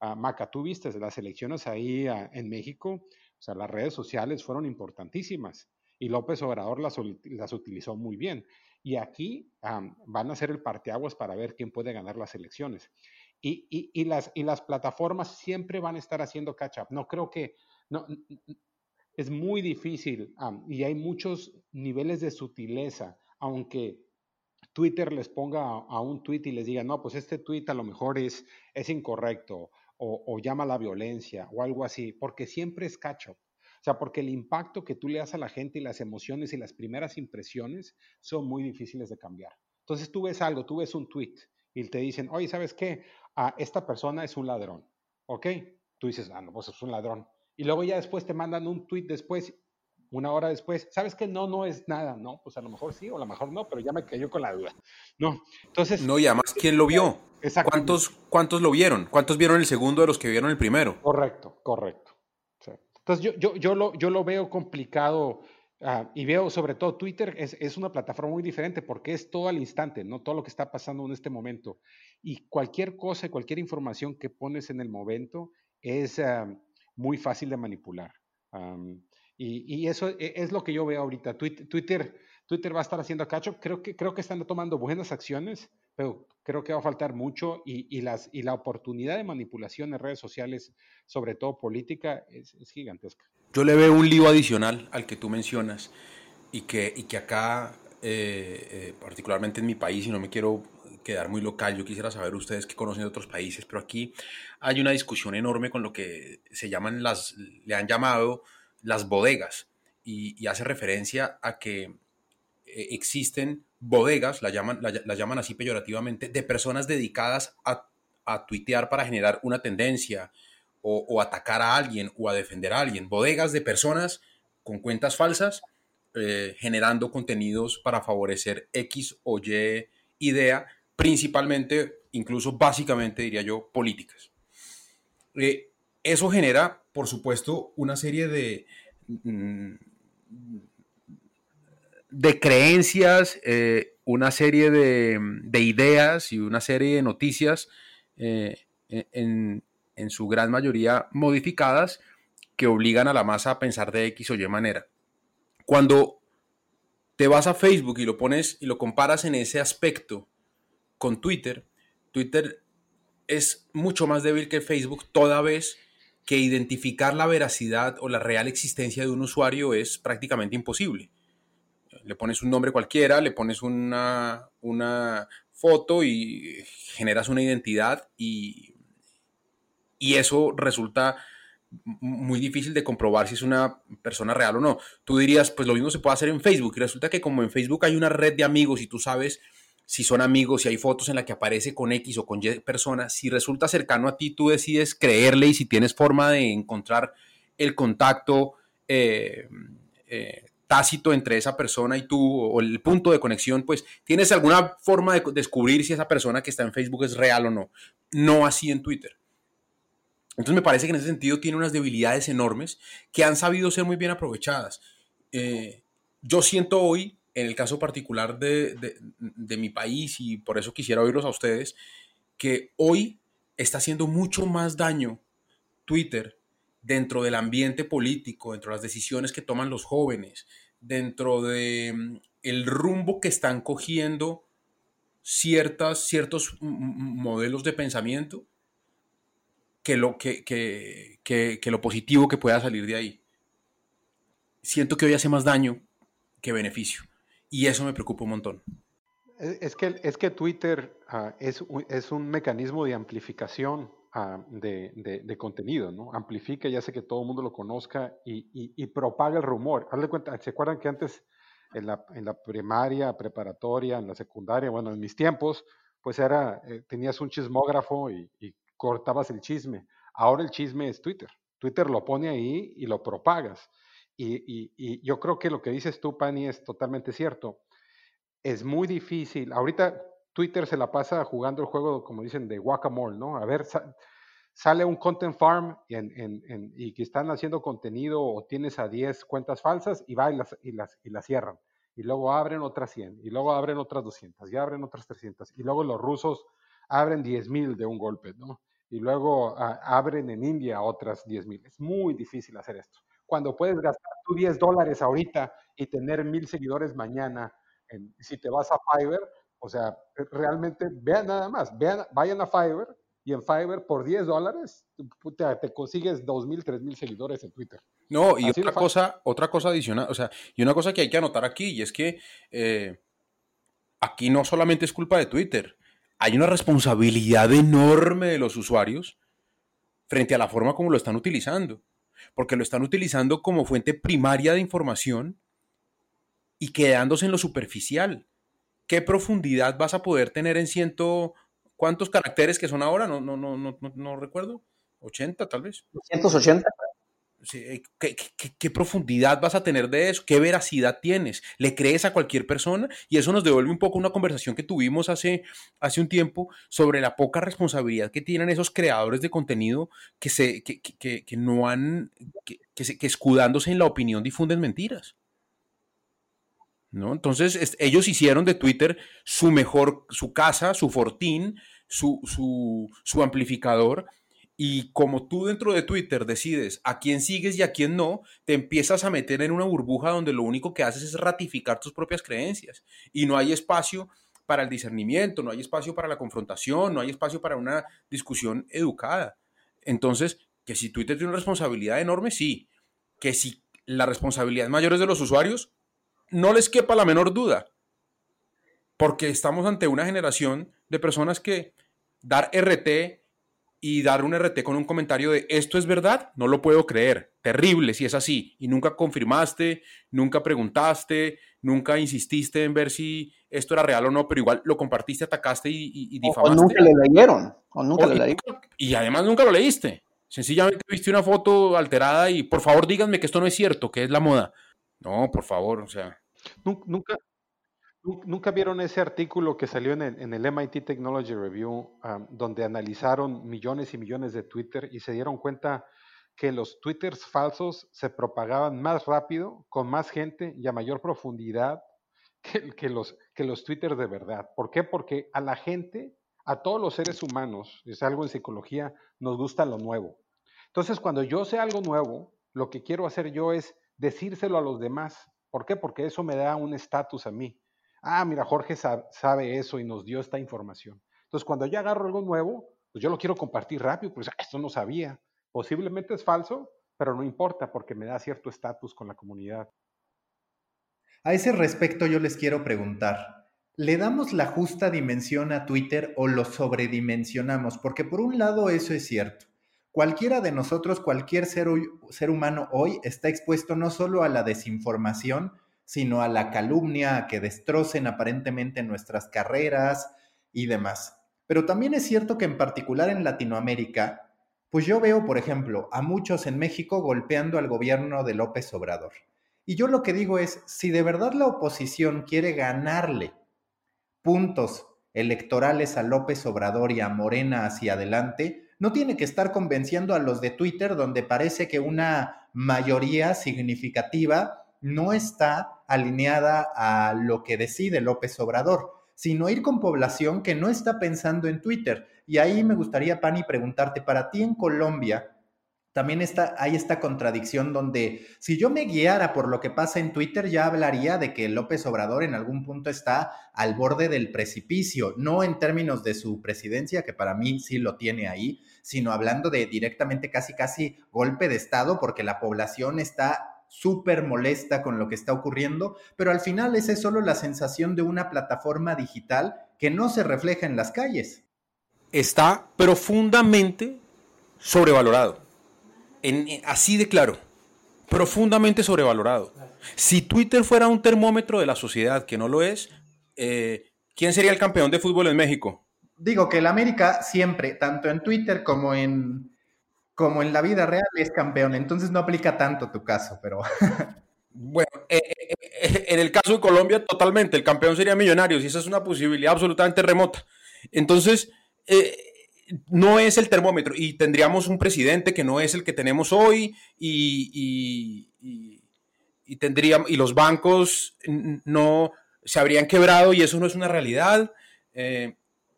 uh, Maca, tú viste las elecciones ahí ah, en México, o sea, las redes sociales fueron importantísimas y López Obrador las, las utilizó muy bien. Y aquí van a ser el parteaguas para ver quién puede ganar las elecciones. Y, y, las, y las plataformas siempre van a estar haciendo catch-up. No creo que, no, es muy difícil y hay muchos niveles de sutileza, aunque Twitter les ponga a, un tweet y les diga, no, pues este tweet a lo mejor es, es incorrecto o, o llama a la violencia o algo así, porque siempre es catch-up. O sea, porque el impacto que tú le das a la gente y las emociones y las primeras impresiones son muy difíciles de cambiar. Entonces tú ves algo, tú ves un tweet y te dicen, oye, ¿sabes qué? Ah, esta persona es un ladrón. ¿Ok? Tú dices, ah, no, pues es un ladrón. Y luego ya después te mandan un tweet después, una hora después, ¿sabes qué? No, no es nada, ¿no? Pues a lo mejor sí o a lo mejor no, pero ya me cayó con la duda. No, entonces... No, y además, ¿quién lo vio? ¿Cuántos, ¿Cuántos lo vieron? ¿Cuántos vieron el segundo de los que vieron el primero? Correcto, correcto. Entonces yo, yo, yo, lo, yo lo veo complicado ah, y veo sobre todo Twitter es, es, una plataforma muy diferente porque es todo al instante, no todo lo que está pasando en este momento. Y cualquier cosa, cualquier información que pones en el momento es ah, muy fácil de manipular. y, y, eso e, es lo que yo veo ahorita. Twitter, Twitter va a estar haciendo cacho. Creo que, creo que están tomando buenas acciones, pero creo que va a faltar mucho y, y, las, y la oportunidad de manipulación en redes sociales, sobre todo política, es, gigantesca. Yo le veo un lío adicional al que tú mencionas y que, y que acá, eh, eh, particularmente en mi país, y no me quiero quedar muy local, yo quisiera saber ustedes que conocen de otros países, pero aquí hay una discusión enorme con lo que se llaman las, le han llamado las bodegas y, y hace referencia a que eh, existen bodegas, la llaman, la, llaman así peyorativamente, de personas dedicadas a, a tuitear para generar una tendencia o, atacar a alguien o a defender a alguien. Bodegas de personas con cuentas falsas eh, generando contenidos para favorecer X o Y idea, principalmente, incluso básicamente, diría yo, políticas. Eh, eso genera, por supuesto, una serie de... Mm, de creencias, eh, una serie de, ideas y una serie de noticias eh, en, su gran mayoría modificadas que obligan a la masa a pensar de X o Y manera. Cuando te vas a Facebook y lo pones y lo comparas en ese aspecto con Twitter, Twitter es mucho más débil que Facebook toda vez que identificar la veracidad o la real existencia de un usuario es prácticamente imposible le pones un nombre cualquiera, le pones una, una foto y generas una identidad y, y eso resulta muy difícil de comprobar si es una persona real o no. Tú dirías, pues lo mismo se puede hacer en Facebook. Y resulta que como en Facebook hay una red de amigos y tú sabes si son amigos, si hay fotos en la que aparece con X o con Y personas, si resulta cercano a ti, tú decides creerle y si tienes forma de encontrar el contacto eh, eh, tácito entre esa persona y tú o el punto de conexión, pues tienes alguna forma de descubrir si esa persona que está en Facebook es real o no. No así en Twitter. Entonces me parece que en ese sentido tiene unas debilidades enormes que han sabido ser muy bien aprovechadas. Eh, yo siento hoy, en el caso particular de, de, mi país, y por eso quisiera oírlos a ustedes, que hoy está haciendo mucho más daño Twitter dentro del ambiente político, dentro de las decisiones que toman los jóvenes, dentro de mm, el rumbo que están cogiendo ciertas, ciertos modelos de pensamiento, que lo, que, que, lo positivo que pueda salir de ahí. Siento que hoy hace más daño que beneficio. Y eso me preocupa un montón. Es que, es que Twitter ah, es, es, un mecanismo de amplificación ah, de, de, contenido, ¿no? Amplifica y hace que todo el mundo lo conozca y, y, propaga el rumor. Hazle cuenta, ¿se acuerdan que antes en la, en la, primaria, preparatoria, en la secundaria, bueno, en mis tiempos, pues era, eh, tenías un chismógrafo y, y cortabas el chisme. Ahora el chisme es Twitter. Twitter lo pone ahí y lo propagas. Y, yo creo que lo que dices tú, Pani, es totalmente cierto. Es muy difícil. Ahorita Twitter se la pasa jugando el juego, como dicen, de guacamole, ¿no? A ver, sale un content farm y, que están haciendo contenido o tienes a 10 cuentas falsas y va y las, y las, cierran. Y luego abren otras 100, y luego abren otras 200, y abren otras 300. Y luego los rusos abren 10.000 de un golpe, ¿no? y luego ah, abren en India otras 10 mil. Es muy difícil hacer esto. Cuando puedes gastar tú 10 dólares ahorita y tener mil seguidores mañana, si te vas a Fiverr, o sea, realmente vean nada más, vean, vayan a Fiverr y en Fiverr por 10 dólares te, te consigues 2 mil, 3 mil seguidores en Twitter. No, y otra cosa, otra cosa adicional, o sea, y una cosa que hay que anotar aquí, y es que eh, aquí no solamente es culpa de Twitter, hay una responsabilidad enorme de los usuarios frente a la forma como lo están utilizando, porque lo están utilizando como fuente primaria de información y quedándose en lo superficial. ¿Qué profundidad vas a poder tener en ciento... ¿Cuántos caracteres que son ahora? No, no, no, no, no recuerdo. 80 tal vez. 180. Eh, ¿Qué, profundidad vas a tener de eso? ¿Qué veracidad tienes? ¿Le crees a cualquier persona? Y eso nos devuelve un poco una conversación que tuvimos hace, hace un tiempo sobre la poca responsabilidad que tienen esos creadores de contenido que, se, que, no han, que, escudándose en la opinión difunden mentiras. ¿No? Entonces, ellos hicieron de Twitter su mejor, su casa, su fortín, su, su, su amplificador, y como tú dentro de Twitter decides a quién sigues y a quién no, te empiezas a meter en una burbuja donde lo único que haces es ratificar tus propias creencias y no hay espacio para el discernimiento, no hay espacio para la confrontación, no hay espacio para una discusión educada. Entonces, que si Twitter tiene una responsabilidad enorme, sí. Que si la responsabilidad mayor es de los usuarios, no les quepa la menor duda. Porque estamos ante una generación de personas que dar RT y dar un RT con un comentario de esto es verdad, no lo puedo creer, terrible si es así, y nunca confirmaste, nunca preguntaste, nunca insististe en ver si esto era real o no, pero igual lo compartiste, atacaste y, difamaste. O, nunca lo leyeron, o nunca lo leyeron. Y además nunca lo leíste. Sencillamente viste una foto alterada y por favor díganme que esto no es cierto, que es la moda. No, por favor, o sea. Nunca, ¿Nunca vieron ese artículo que salió en el, MIT Technology Review, donde analizaron millones y millones de Twitter y se dieron cuenta que los Twitters falsos se propagaban más rápido, con más gente y a mayor profundidad <laughs> que, que, los, que los Twitters de verdad? ¿Por qué? Porque a la gente, a todos los seres humanos, es algo en psicología, nos gusta lo nuevo. Entonces, cuando yo sé algo nuevo, lo que quiero hacer yo es decírselo a los demás. ¿Por qué? Porque eso me da un estatus a mí ah, mira, Jorge sabe eso y nos dio esta información. Entonces, cuando yo agarro algo nuevo, pues yo lo quiero compartir rápido, pues esto no sabía. Posiblemente es falso, pero no importa porque me da cierto estatus con la comunidad. A ese respecto yo les quiero preguntar, ¿le damos la justa dimensión a Twitter o lo sobredimensionamos? Porque por un lado eso es cierto. Cualquiera de nosotros, cualquier ser, ser humano hoy está expuesto no solo a la desinformación, sino a la calumnia, a que destrocen aparentemente nuestras carreras y demás. Pero también es cierto que en particular en Latinoamérica, pues yo veo, por ejemplo, a muchos en México golpeando al gobierno de López Obrador. Y yo lo que digo es, si de verdad la oposición quiere ganarle puntos electorales a López Obrador y a Morena hacia adelante, no tiene que estar convenciendo a los de Twitter donde parece que una mayoría significativa no está alineada a lo que decide López Obrador sino ir con población que no está pensando en Twitter. Y ahí me gustaría, Pani, preguntarte, para ti en Colombia, también está, hay esta contradicción donde si yo me guiara por lo que pasa en Twitter, ya hablaría de que López Obrador en algún punto está al borde del precipicio, no en términos de su presidencia, que para mí sí lo tiene ahí, sino hablando de directamente casi casi golpe de Estado, porque la población está súper molesta con lo que está ocurriendo, pero al final esa es solo la sensación de una plataforma digital que no se refleja en las calles. Está profundamente sobrevalorado. En, así de claro. Profundamente sobrevalorado. Si Twitter fuera un termómetro de la sociedad, que no lo es, eh, ¿quién sería el campeón de fútbol en México? Digo que el América siempre, tanto en Twitter como en, como en la vida real es campeón, entonces no aplica tanto tu caso, pero... <laughs> Bueno, eh, eh, eh, en el caso de Colombia, totalmente, el campeón sería Millonarios y esa es una posibilidad absolutamente remota. Entonces, no es el termómetro y tendríamos un presidente que no es el que tenemos hoy y, y, tendríamos, y los bancos no se habrían quebrado y eso no es una realidad,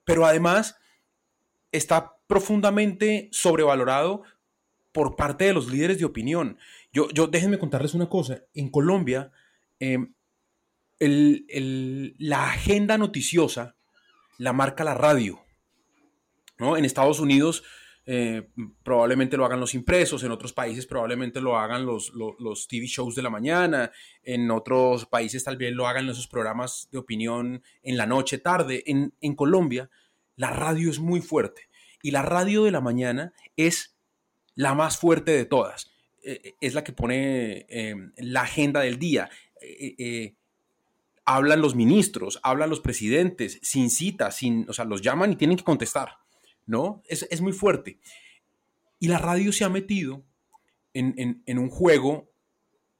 pero además está profundamente sobrevalorado por parte de los líderes de opinión. Yo, yo déjenme contarles una cosa. En Colombia, em, la agenda noticiosa la marca la radio. ¿No? En Estados Unidos eh, probablemente lo hagan los impresos, en otros países probablemente lo hagan los, los, TV shows de la mañana, en otros países tal vez lo hagan esos programas de opinión en la noche, tarde. En, Colombia, la radio es muy fuerte y la radio de la mañana es la más fuerte de todas. Eh, eh, es la que pone em, la agenda del día. Hablan los ministros, hablan los presidentes, sin cita, sin, o sea, los llaman y tienen que contestar, ¿no? Es, muy fuerte. Y la radio se ha metido en, en un juego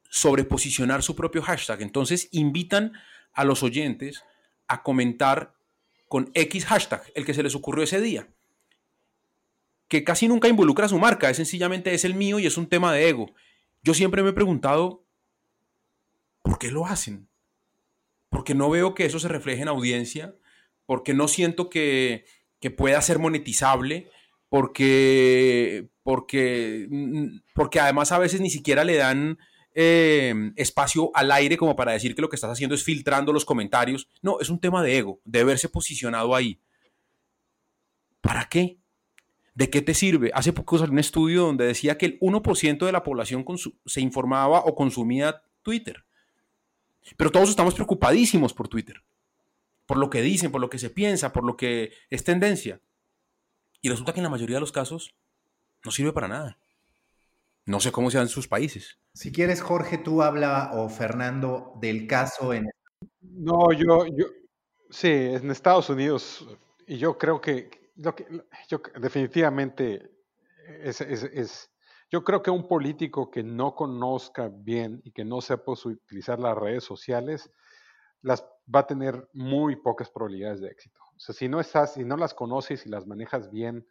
sobre posicionar su propio hashtag. Entonces invitan a los oyentes a comentar con X hashtag, el que se les ocurrió ese día que casi nunca involucra a su marca, es sencillamente es el mío y es un tema de ego. Yo siempre me he preguntado, ¿por qué lo hacen? Porque no veo que eso se refleje en audiencia, porque no siento que, pueda ser monetizable, porque, porque, porque además a veces ni siquiera le dan eh, espacio al aire como para decir que lo que estás haciendo es filtrando los comentarios. No, es un tema de ego, de verse posicionado ahí. ¿Para qué? ¿De qué te sirve? Hace poco salió un estudio donde decía que el 1% de la población se informaba o consumía Twitter. Pero todos estamos preocupadísimos por Twitter, por lo que dicen, por lo que se piensa, por lo que es tendencia. Y resulta que en la mayoría de los casos no sirve para nada. No sé cómo sean sus países. Si quieres, Jorge, tú habla o Fernando del caso en... No, yo, yo, sí, en Estados Unidos, y yo creo que, lo que, yo definitivamente es, yo creo que un político que no conozca bien y que no sepa utilizar las redes sociales, las va a tener muy pocas probabilidades de éxito. O sea, si no estás, si no las conoces y las manejas bien,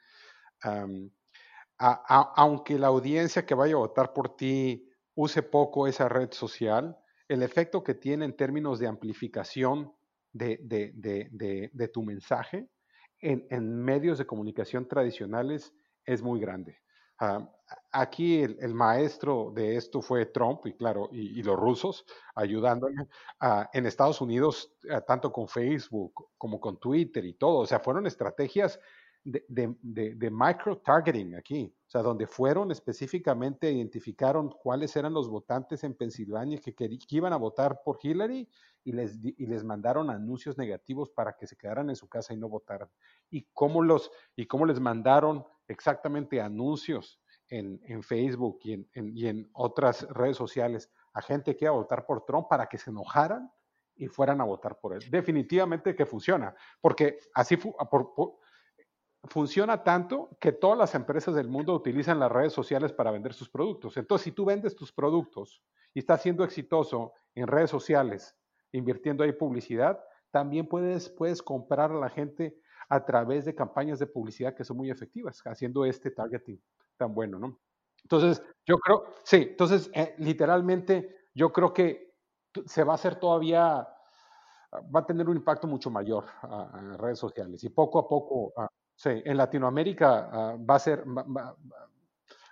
aunque la audiencia que vaya a votar por ti use poco esa red social, el efecto que tiene en términos de amplificación de, de tu mensaje en, medios de comunicación tradicionales es muy grande. Ah, aquí el, maestro de esto fue Trump y claro, y, los rusos ayudándole. Ah, en Estados Unidos, ah, tanto con Facebook como con Twitter y todo, o sea, fueron estrategias de, micro-targeting aquí, o sea, donde fueron específicamente, identificaron cuáles eran los votantes en Pensilvania que, que, iban a votar por Hillary y les, y les mandaron anuncios negativos para que se quedaran en su casa y no votaran. Y cómo, los, y cómo les mandaron exactamente anuncios en, en Facebook y en, y en otras redes sociales a gente que iba a votar por Trump para que se enojaran y fueran a votar por él. Definitivamente que funciona, porque así funciona tanto que todas las empresas del mundo utilizan las redes sociales para vender sus productos. Entonces, si tú vendes tus productos y estás siendo exitoso en redes sociales, invirtiendo ahí publicidad, también puedes, puedes comprar a la gente a través de campañas de publicidad que son muy efectivas, haciendo este targeting tan bueno, ¿no? Entonces, yo creo, sí, entonces, eh, literalmente, yo creo que se va a hacer todavía, va a tener un impacto mucho mayor en redes sociales y poco a poco, ah, sí, en Latinoamérica ah, va a ser...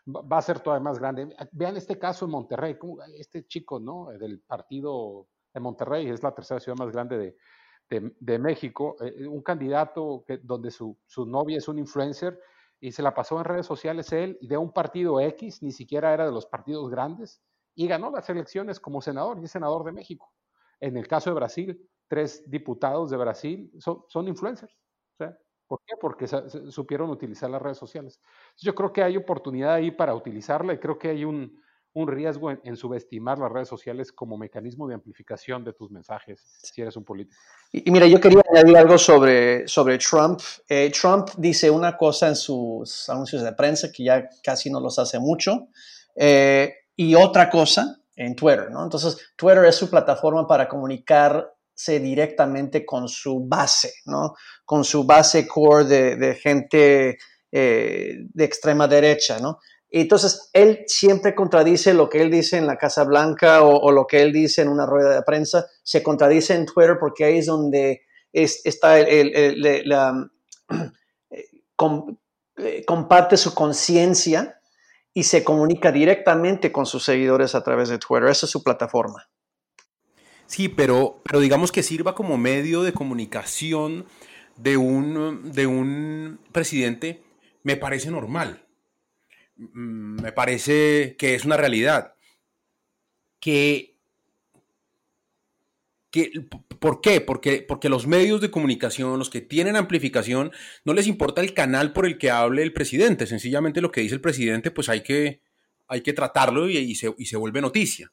Va, a ser todavía más grande. Vean este caso en Monterrey, este chico, ¿no? Del partido de Monterrey, es la tercera ciudad más grande de, de, México, eh, un candidato que, donde su, su, novia es un influencer y se la pasó en redes sociales él de un partido X, ni siquiera era de los partidos grandes, y ganó las elecciones como senador y es senador de México. En el caso de Brasil, tres diputados de Brasil son, influencers. ¿Por qué? Porque supieron utilizar las redes sociales. Yo creo que hay oportunidad ahí para utilizarla y creo que hay un, riesgo en, subestimar las redes sociales como mecanismo de amplificación de tus mensajes si eres un político. Y, mira, yo quería añadir algo sobre, sobre Trump. Eh, Trump dice una cosa en sus anuncios de prensa que ya casi no los hace mucho. Eh, y otra cosa en Twitter, ¿no? Entonces, Twitter es su plataforma para comunicarse directamente con su base, ¿no? Con su base core de, gente eh, de extrema derecha, ¿no? Entonces, él siempre contradice lo que él dice en la Casa Blanca o, lo que él dice en una rueda de prensa, se contradice en Twitter porque ahí es donde está el, <clears throat> eh, eh, comparte su conciencia y se comunica directamente con sus seguidores a través de Twitter. Esa es su plataforma. Sí, pero, pero digamos que sirva como medio de comunicación de un, de un presidente, me parece normal. Mm, me parece que es una realidad. Que ¿Por qué? Porque, porque los medios de comunicación, los que tienen amplificación, no les importa el canal por el que hable el presidente. Sencillamente lo que dice el presidente, pues hay que, hay que tratarlo y, se, y se, vuelve noticia.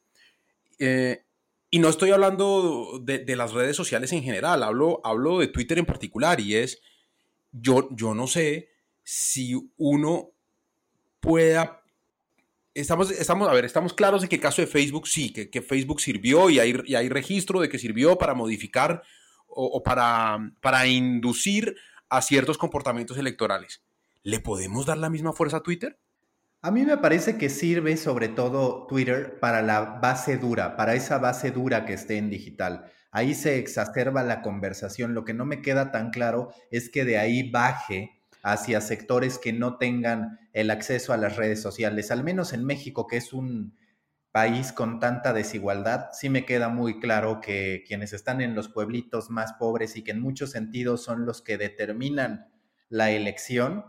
Eh, y no estoy hablando de, las redes sociales en general, hablo, hablo de Twitter en particular y es, yo, yo no sé si uno pueda estamos, estamos, a ver, estamos claros en que el caso de Facebook sí, que, que Facebook sirvió y hay, y hay, registro de que sirvió para modificar o, para, para inducir a ciertos comportamientos electorales. ¿Le podemos dar la misma fuerza a Twitter? A mí me parece que sirve sobre todo Twitter para la base dura, para esa base dura que esté en digital. Ahí se exacerba la conversación. Lo que no me queda tan claro es que de ahí baje hacia sectores que no tengan el acceso a las redes sociales. Al menos en México, que es un país con tanta desigualdad, sí me queda muy claro que quienes están en los pueblitos más pobres y que en muchos sentidos son los que determinan la elección,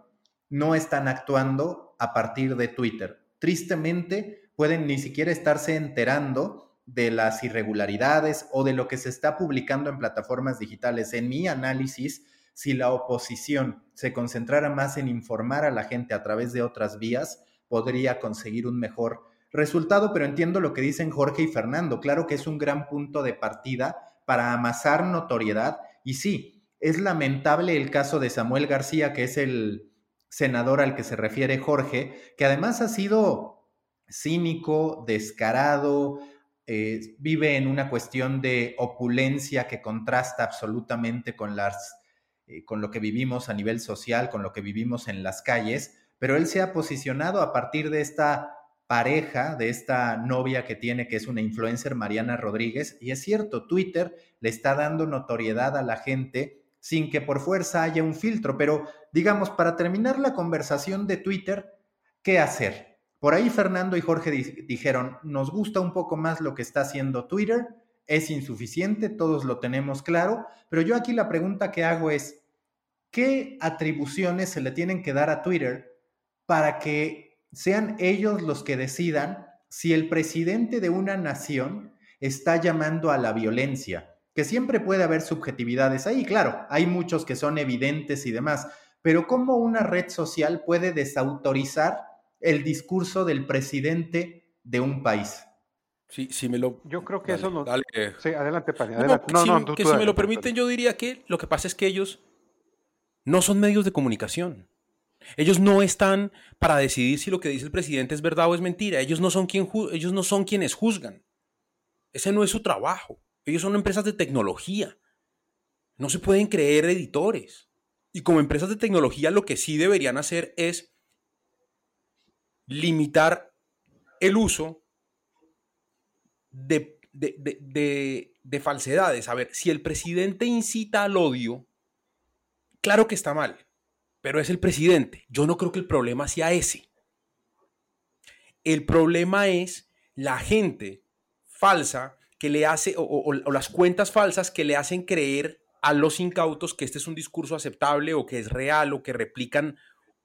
no están actuando a partir de Twitter. Tristemente, pueden ni siquiera estarse enterando de las irregularidades o de lo que se está publicando en plataformas digitales. En mi análisis, si la oposición se concentrara más en informar a la gente a través de otras vías, podría conseguir un mejor resultado, pero entiendo lo que dicen Jorge y Fernando. Claro que es un gran punto de partida para amasar notoriedad y sí, es lamentable el caso de Samuel García, que es el senador al que se refiere Jorge, que además ha sido cínico, descarado, eh, vive en una cuestión de opulencia que contrasta absolutamente con las eh, con lo que vivimos a nivel social, con lo que vivimos en las calles, pero él se ha posicionado a partir de esta pareja, de esta novia que tiene, que es una influencer, Mariana Rodríguez, y es cierto, Twitter le está dando notoriedad a la gente sin que por fuerza haya un filtro, pero digamos, para terminar la conversación de Twitter, ¿qué hacer? Por ahí Fernando y Jorge dijeron, nos gusta un poco más lo que está haciendo Twitter, es insuficiente, todos lo tenemos claro, pero yo aquí la pregunta que hago es, ¿qué atribuciones se le tienen que dar a Twitter para que sean ellos los que decidan si el presidente de una nación está llamando a la violencia? Que siempre puede haber subjetividades ahí, claro, hay muchos que son evidentes y demás, pero ¿cómo una red social puede desautorizar el discurso del presidente de un país? Si me lo. Yo creo que eso no. Dale. Sí, adelante, Pani. Adelante. No, no, que si me lo permiten, yo diría que lo que pasa es que ellos no son medios de comunicación. Ellos no están para decidir si lo que dice el presidente es verdad o es mentira. Ellos no son, quien ellos no son quienes juzgan. Ese no es su trabajo. Ellos son empresas de tecnología. No se pueden creer editores. Y como empresas de tecnología lo que sí deberían hacer es limitar el uso de, de, falsedades. A ver, si el presidente incita al odio, claro que está mal, pero es el presidente. Yo no creo que el problema sea ese. El problema es la gente falsa que le hace, o, las cuentas falsas que le hacen creer a los incautos que este es un discurso aceptable o que es real o que replican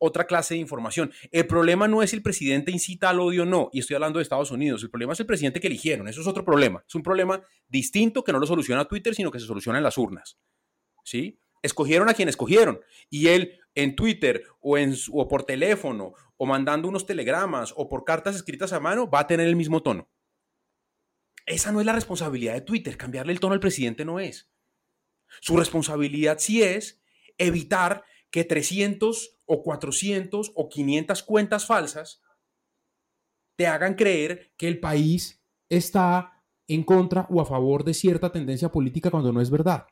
otra clase de información. El problema no es el presidente incita al odio, no, y estoy hablando de Estados Unidos, el problema es el presidente que eligieron, eso es otro problema, es un problema distinto que no lo soluciona Twitter, sino que se soluciona en las urnas. ¿Sí? Escogieron a quien escogieron y él en Twitter o, en, o por teléfono o mandando unos telegramas o por cartas escritas a mano va a tener el mismo tono. Esa no es la responsabilidad de Twitter, cambiarle el tono al presidente no es. Su responsabilidad sí es evitar que 300 o 400 o 500 cuentas falsas te hagan creer que el país está en contra o a favor de cierta tendencia política cuando no es verdad.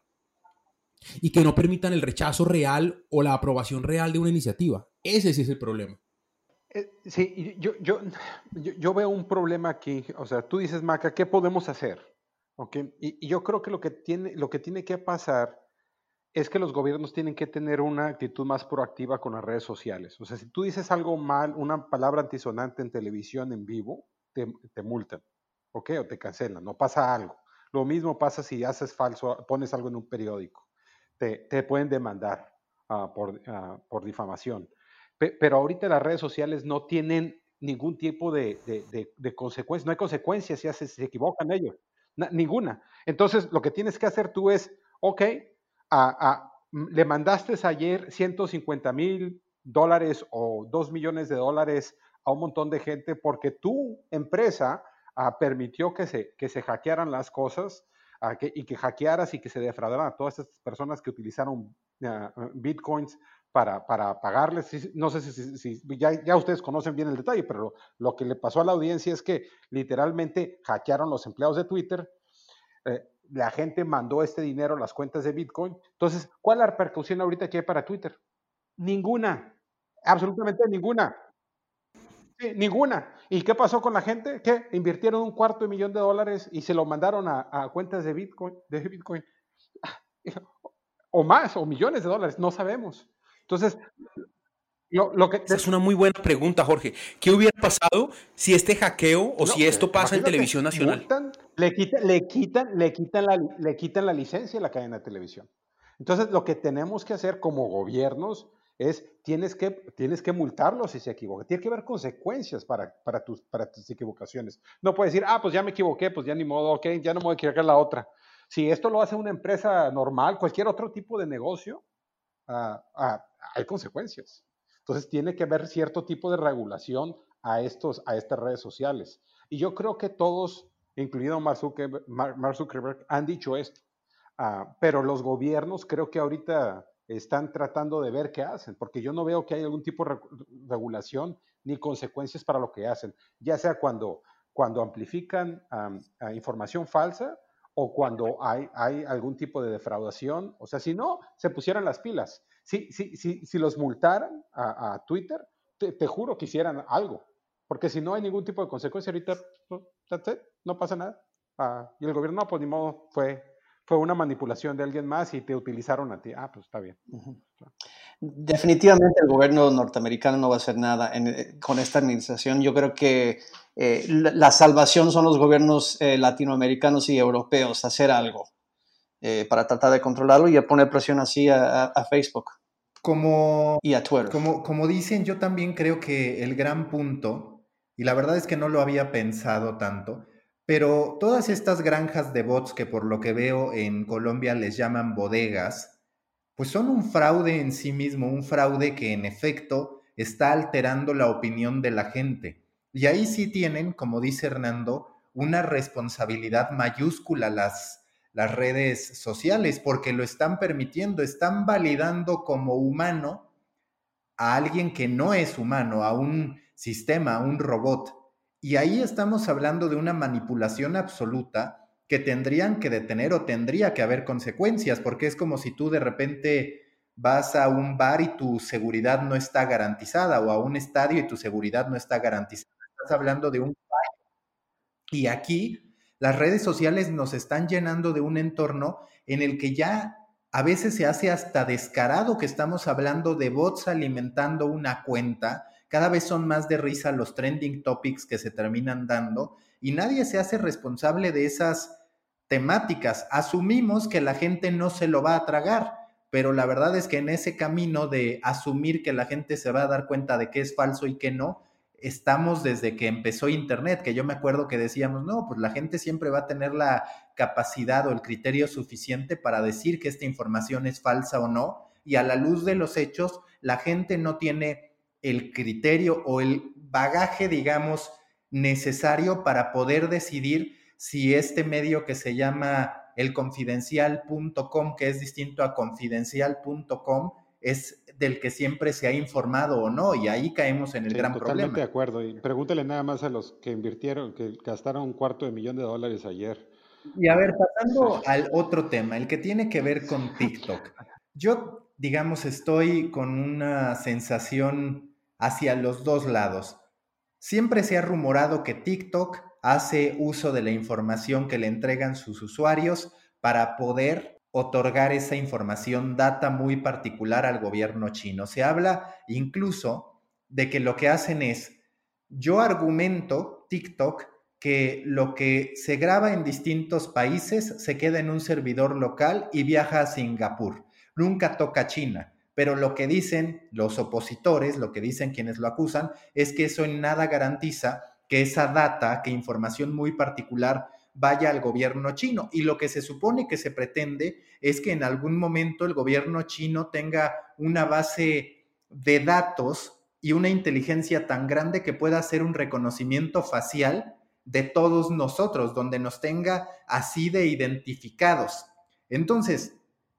Y que no permitan el rechazo real o la aprobación real de una iniciativa. Ese sí es el problema. Eh, sí, yo, yo, yo, veo un problema aquí. O sea, tú dices, Maca, ¿qué podemos hacer? ¿Okay? Y, y, yo creo que lo que, tiene, lo que tiene que pasar es que los gobiernos tienen que tener una actitud más proactiva con las redes sociales. O sea, si tú dices algo mal, una palabra antisonante en televisión en vivo, te, multan, ¿ok? O te cancelan, no pasa algo. Lo mismo pasa si haces falso, pones algo en un periódico, te, pueden demandar ah, por, ah, por, difamación. pero ahorita las redes sociales no tienen ningún tipo de, de, consecuencias, no hay consecuencias si se equivocan ellos, ninguna. Entonces, lo que tienes que hacer tú es, ok, le mandaste ayer 150 mil dólares o 2 millones de dólares a un montón de gente porque tu empresa ah, permitió que se, que se hackearan las cosas ah, y que hackearas y que se defraudaran a todas estas personas que utilizaron ah, bitcoins para, para, pagarles. No sé si, ya, ustedes conocen bien el detalle, pero lo, lo, que le pasó a la audiencia es que literalmente hackearon los empleados de Twitter. Eh, la gente mandó este dinero a las cuentas de Bitcoin. Entonces, ¿cuál es la repercusión ahorita que hay para Twitter? Ninguna, absolutamente ninguna. ninguna. ¿Y qué pasó con la gente? Que invirtieron un cuarto de millón de dólares y se lo mandaron a, cuentas de Bitcoin, de Bitcoin. <laughs> O más, o millones de dólares, no sabemos. Entonces, lo, que, es una muy buena pregunta, Jorge. ¿Qué hubiera pasado si este hackeo o si esto pasa en televisión nacional? le, quitan, le, quitan, le, quitan la, le quitan la licencia a la cadena de televisión. Entonces, lo que tenemos que hacer como gobiernos es, tienes que, tienes que multarlos si se equivocan. Tiene que haber consecuencias para, para, tus, para tus equivocaciones. No puedes decir, ah, pues ya me equivoqué, pues ya ni modo, ok, ya no me voy a equivocar la otra. Si esto lo hace una empresa normal, cualquier otro tipo de negocio, ah, ah, hay consecuencias. Entonces tiene que haber cierto tipo de regulación a, estos, a estas redes sociales. Y yo creo que todos, incluido Mark Zuckerberg, han dicho esto. Ah, pero los gobiernos creo que ahorita están tratando de ver qué hacen, porque yo no veo que haya algún tipo de regulación ni consecuencias para lo que hacen, ya sea cuando, cuando amplifican información falsa o cuando hay, hay algún tipo de defraudación. O sea, si no, se pusieran las pilas si, si, si, si los multaran a, Twitter, te, juro que hicieran algo. Porque si no hay ningún tipo de consecuencia ahorita, pues, no pasa nada. Ah, y el gobierno, pues ni modo, fue, fue una manipulación de alguien más y te utilizaron a ti. Ah, pues está bien. Definitivamente el gobierno norteamericano no va a hacer nada eh, con esta administración. Yo creo que eh, la, salvación son los gobiernos eh, latinoamericanos y europeos, hacer algo para tratar de controlarlo y poner presión así a Facebook. Como, y a Twitter. Como, como dicen, yo también creo que el gran punto, y la verdad es que no lo había pensado tanto, pero todas estas granjas de bots que por lo que veo en Colombia les llaman bodegas, pues son un fraude en sí mismo, un fraude que en efecto está alterando la opinión de la gente. Y ahí sí tienen, como dice Hernando, una responsabilidad mayúscula las, redes sociales, porque lo están permitiendo, están validando como humano a alguien que no es humano, a un sistema, a un robot. Y ahí estamos hablando de una manipulación absoluta que tendrían que detener o tendría que haber consecuencias, porque es como si tú de repente vas a un bar y tu seguridad no está garantizada, o a un estadio y tu seguridad no está garantizada. Estás hablando de un... Y aquí las redes sociales nos están llenando de un entorno en el que ya a veces se hace hasta descarado que estamos hablando de bots alimentando una cuenta. Cada vez son más de risa los trending topics que se terminan dando y nadie se hace responsable de esas temáticas. Asumimos que la gente no se lo va a tragar, pero la verdad es que en ese camino de asumir que la gente se va a dar cuenta de que es falso y que no, estamos desde que empezó Internet, que yo me acuerdo que decíamos, no, pues la gente siempre va a tener la capacidad o el criterio suficiente para decir que esta información es falsa o no, y a la luz de los hechos, la gente no tiene el criterio o el bagaje, digamos, necesario para poder decidir si este medio que se llama elconfidencial.com, que es distinto a confidencial.com, es del que siempre se ha informado o no, y ahí caemos en el gran problema. Totalmente de acuerdo. Y pregúntale nada más a los que invirtieron, que gastaron un cuarto de millón de dólares ayer. Y a ver, pasando <laughs> al otro tema, el que tiene que ver con TikTok. Yo, digamos, estoy con una sensación hacia los dos lados. Siempre se ha rumorado que TikTok hace uso de la información que le entregan sus usuarios para poder otorgar esa información, data muy particular al gobierno chino. Se habla incluso de que lo que hacen es, yo argumento TikTok que lo que se graba en distintos países se queda en un servidor local y viaja a Singapur. Nunca toca China. Pero lo que dicen los opositores, lo que dicen quienes lo acusan, es que eso en nada garantiza que esa data, que información muy particular vaya al gobierno chino. Y lo que se supone que se pretende es que en algún momento el gobierno chino tenga una base de datos y una inteligencia tan grande que pueda hacer un reconocimiento facial de todos nosotros, donde nos tenga así de identificados. Entonces,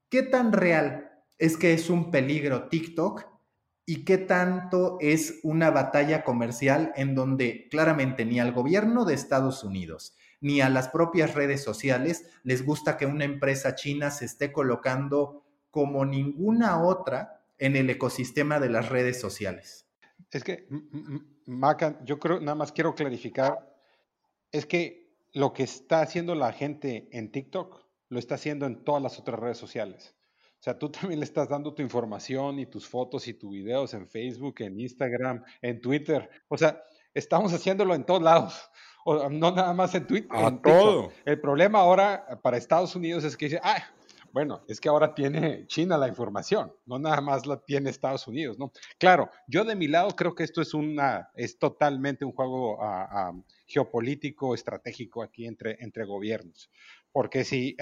¿qué tan real es que es un peligro TikTok? y qué tanto es una batalla comercial en donde claramente ni al gobierno de Estados Unidos ni a las propias redes sociales les gusta que una empresa china se esté colocando como ninguna otra en el ecosistema de las redes sociales. Es que, Maca, yo creo, nada más quiero clarificar, es que lo que está haciendo la gente en TikTok lo está haciendo en todas las otras redes sociales. O sea, tú también le estás dando tu información y tus fotos y tus videos en Facebook, en Instagram, en Twitter. O sea, estamos haciéndolo en todos lados. <laughs> O, no nada más en Twitter. A todo. El problema ahora para Estados Unidos es que dice, ah, bueno, es que ahora tiene China la información, no nada más la tiene Estados Unidos, ¿no? Claro, yo de mi lado creo que esto es una, es totalmente un juego ah, geopolítico, estratégico aquí entre, entre gobiernos, porque si,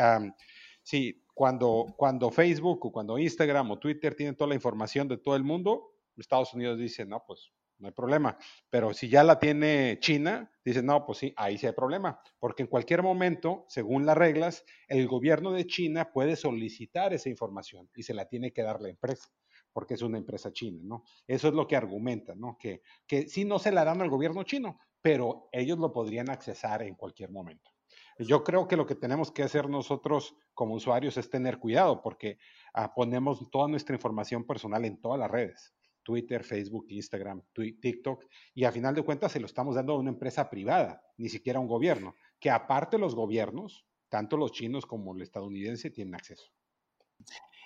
si cuando, cuando Facebook o cuando Instagram o Twitter tienen toda la información de todo el mundo, Estados Unidos dice, no, pues no hay problema. Pero si ya la tiene China, dice, no, pues sí, ahí sí hay problema. Porque en cualquier momento, según las reglas, el gobierno de China puede solicitar esa información y se la tiene que dar la empresa, porque es una empresa china, ¿no? Eso es lo que argumenta, ¿no? Que, que sí no se la dan al gobierno chino, pero ellos lo podrían accesar en cualquier momento. Yo creo que lo que tenemos que hacer nosotros como usuarios es tener cuidado porque ah, ponemos toda nuestra información personal en todas las redes, Twitter, Facebook, Instagram, TikTok, y a final de cuentas se lo estamos dando a una empresa privada, ni siquiera a un gobierno, que aparte los gobiernos, tanto los chinos como el estadounidense, tienen acceso.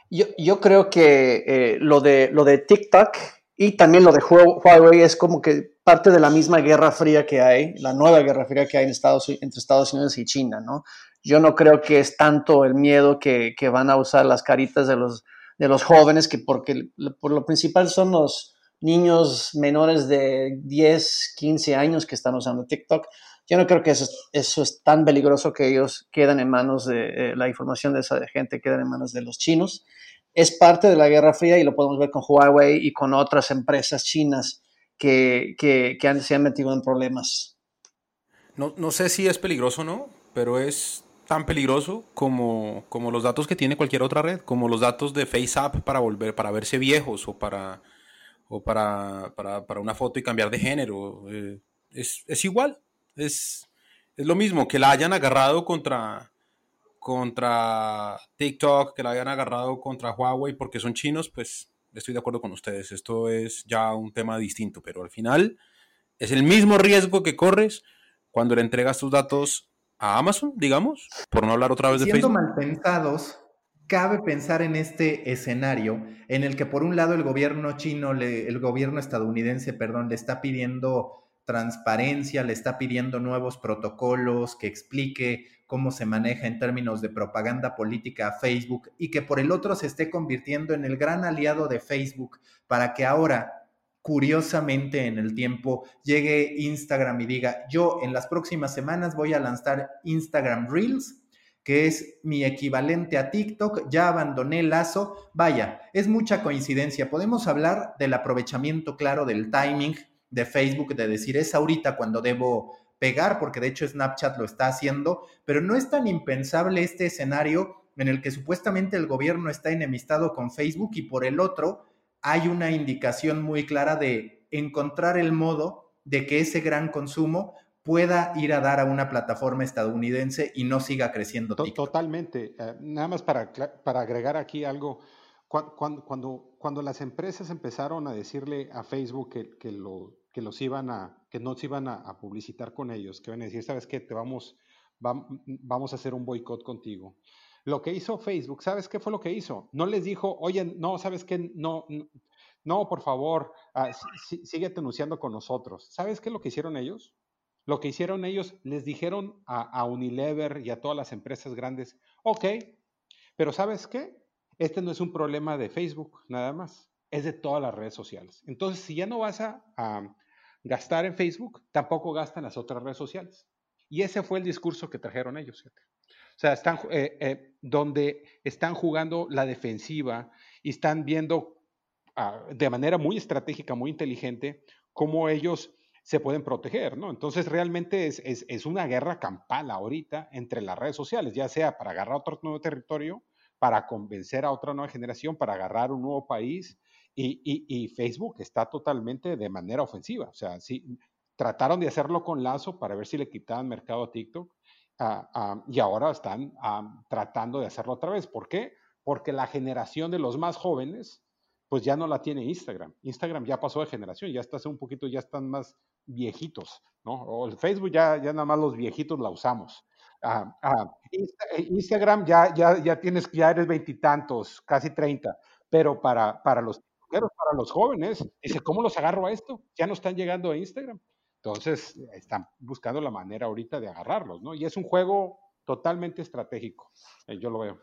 Yo, creo que eh, lo, de, lo de TikTok y también lo de Huawei es como que parte de la misma guerra fría que hay, la nueva guerra fría que hay en Estados, entre Estados Unidos y China, ¿no? Yo no creo que es tanto el miedo que, van a usar las caritas de los, de los jóvenes, que porque por lo principal son los niños menores de 10, 15 años que están usando TikTok. Yo no creo que eso, eso es tan peligroso que ellos quedan en manos de eh, la información de esa gente, quedan en manos de los chinos. Es parte de la Guerra Fría y lo podemos ver con Huawei y con otras empresas chinas que, que, que han, se han metido en problemas. No, no sé si es peligroso o no, pero es tan peligroso como, como los datos que tiene cualquier otra red, como los datos de FaceApp para volver, para verse viejos o para, o para, para, para una foto y cambiar de género. Eh, es, es, igual, es, es lo mismo, que la hayan agarrado contra, contra TikTok, que la hayan agarrado contra Huawei porque son chinos, pues estoy de acuerdo con ustedes. Esto es ya un tema distinto, pero al final es el mismo riesgo que corres cuando le entregas tus datos a Amazon, digamos, por no hablar otra vez de Siendo Facebook. mal pensados, cabe pensar en este escenario en el que por un lado el gobierno chino, le, el gobierno estadounidense, perdón, le está pidiendo transparencia, le está pidiendo nuevos protocolos, que explique cómo se maneja en términos de propaganda política a Facebook y que por el otro se esté convirtiendo en el gran aliado de Facebook para que ahora curiosamente en el tiempo llegue Instagram y diga, yo en las próximas semanas voy a lanzar Instagram Reels, que es mi equivalente a TikTok, ya abandoné el lazo, vaya, es mucha coincidencia, podemos hablar del aprovechamiento claro del timing de Facebook, de decir, es ahorita cuando debo pegar, porque de hecho Snapchat lo está haciendo, pero no es tan impensable este escenario en el que supuestamente el gobierno está enemistado con Facebook y por el otro, hay una indicación muy clara de encontrar el modo de que ese gran consumo pueda ir a dar a una plataforma estadounidense y no siga creciendo. TikTok. Totalmente. Uh, nada más para, para, agregar aquí algo, cuando, cuando, cuando, las empresas empezaron a decirle a Facebook que, que, lo, que los iban a, que no se iban a, publicitar con ellos, que van a decir, sabes qué, te vamos, va, vamos a hacer un boicot contigo. Lo que hizo Facebook, ¿sabes qué fue lo que hizo? No les dijo, oye, no, ¿sabes qué? No, no, por favor, uh, sí, con nosotros. ¿Sabes qué es lo que hicieron ellos? Lo que hicieron ellos, les dijeron a, Unilever y a todas las empresas grandes, ok, pero ¿sabes qué? Este no es un problema de Facebook, nada más, es de todas las redes sociales. Entonces, si ya no vas a gastar en Facebook, tampoco gastan las otras redes sociales. Y ese fue el discurso que trajeron ellos. O sea, están, eh, eh, donde están jugando la defensiva y están viendo uh, de manera muy estratégica, muy inteligente, cómo ellos se pueden proteger, ¿no? Entonces realmente es, es, es, una guerra campal ahorita entre las redes sociales, ya sea para agarrar otro nuevo territorio, para convencer a otra nueva generación, para agarrar un nuevo país, y, y, y Facebook está totalmente de manera ofensiva. O sea, sí, trataron de hacerlo con Lazo para ver si le quitaban mercado a TikTok, Uh, y ahora están uh, tratando de hacerlo otra vez. ¿Por qué? Porque la generación de los más jóvenes, pues ya no la tiene Instagram. Instagram ya pasó de generación, ya está hace un poquito, ya están más viejitos, ¿no? O el Facebook ya, ya nada más los viejitos la usamos. Instagram ya, ya, ya tienes, ya eres veintitantos, casi treinta, pero para, para los para los jóvenes, dice, ¿cómo los agarro a esto? Ya no están llegando a Instagram. Entonces, están buscando la manera ahorita de agarrarlos, ¿no? Y es un juego totalmente estratégico, eh, yo lo veo.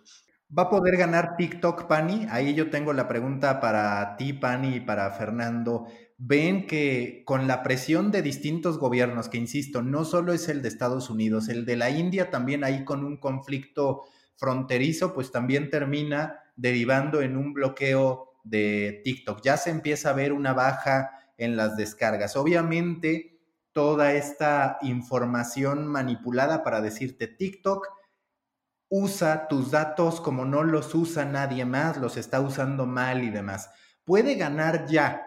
¿Va a poder ganar TikTok, Pani? Ahí yo tengo la pregunta para ti, Pani, y para Fernando. Ven que con la presión de distintos gobiernos, que insisto, no solo es el de Estados Unidos, el de la India también ahí con un conflicto fronterizo, pues también termina derivando en un bloqueo de TikTok. Ya se empieza a ver una baja en las descargas. Obviamente, toda esta información manipulada para decirte TikTok usa tus datos como no los usa nadie más, los está usando mal y demás. Puede ganar ya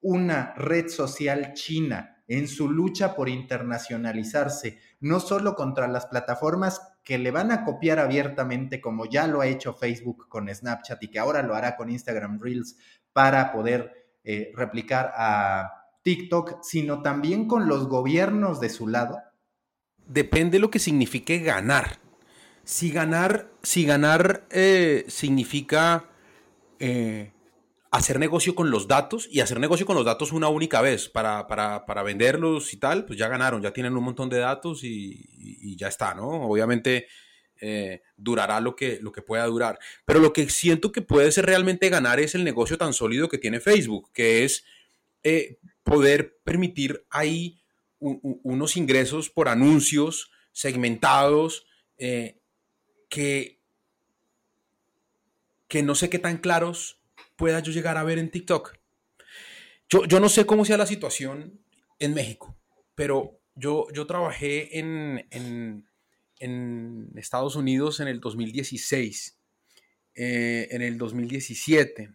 una red social china en su lucha por internacionalizarse, no solo contra las plataformas que le van a copiar abiertamente, como ya lo ha hecho Facebook con Snapchat y que ahora lo hará con Instagram Reels para poder eh, replicar a TikTok, sino también con los gobiernos de su lado? Depende de lo que signifique ganar. Si ganar, si ganar eh, significa eh, hacer negocio con los datos y hacer negocio con los datos una única vez para, para, para venderlos y tal, pues ya ganaron, ya tienen un montón de datos y, ya está, ¿no? Obviamente eh, durará lo que, lo que pueda durar. Pero lo que siento que puede ser realmente ganar es el negocio tan sólido que tiene Facebook, que es eh, poder permitir ahí unos ingresos por anuncios segmentados eh, que, que no sé qué tan claros pueda yo llegar a ver en TikTok. Yo, yo no sé cómo sea la situación en México, pero yo, yo trabajé en, en, Estados Unidos en el 2016, eh, en el 2017,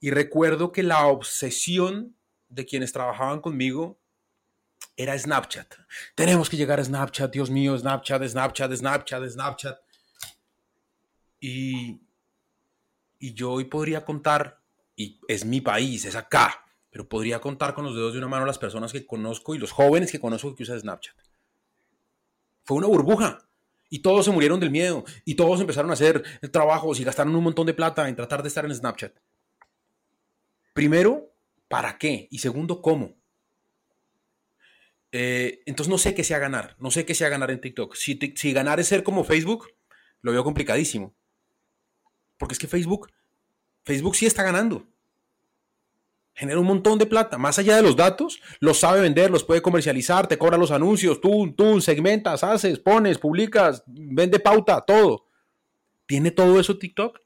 y recuerdo que la obsesión de quienes trabajaban conmigo era Snapchat. Tenemos que llegar a Snapchat, Dios mío, Snapchat, Snapchat, Snapchat, Snapchat. Y, y yo hoy podría contar, y es mi país, es acá, pero podría contar con los dedos de una mano las personas que conozco y los jóvenes que conozco que usan Snapchat. Fue una burbuja. Y todos se murieron del miedo. Y todos empezaron a hacer trabajos y gastaron un montón de plata en tratar de estar en Snapchat. Primero, ¿para qué? Y segundo, ¿cómo? Eh, entonces no sé qué sea ganar. No sé qué sea ganar en TikTok. Si, si ganar es ser como Facebook, lo veo complicadísimo. Porque es que Facebook, Facebook sí está ganando genera un montón de plata. Más allá de los datos, los sabe vender, los puede comercializar, te cobra los anuncios, tú, tú, segmentas, haces, pones, publicas, vende pauta, todo. ¿Tiene todo eso TikTok?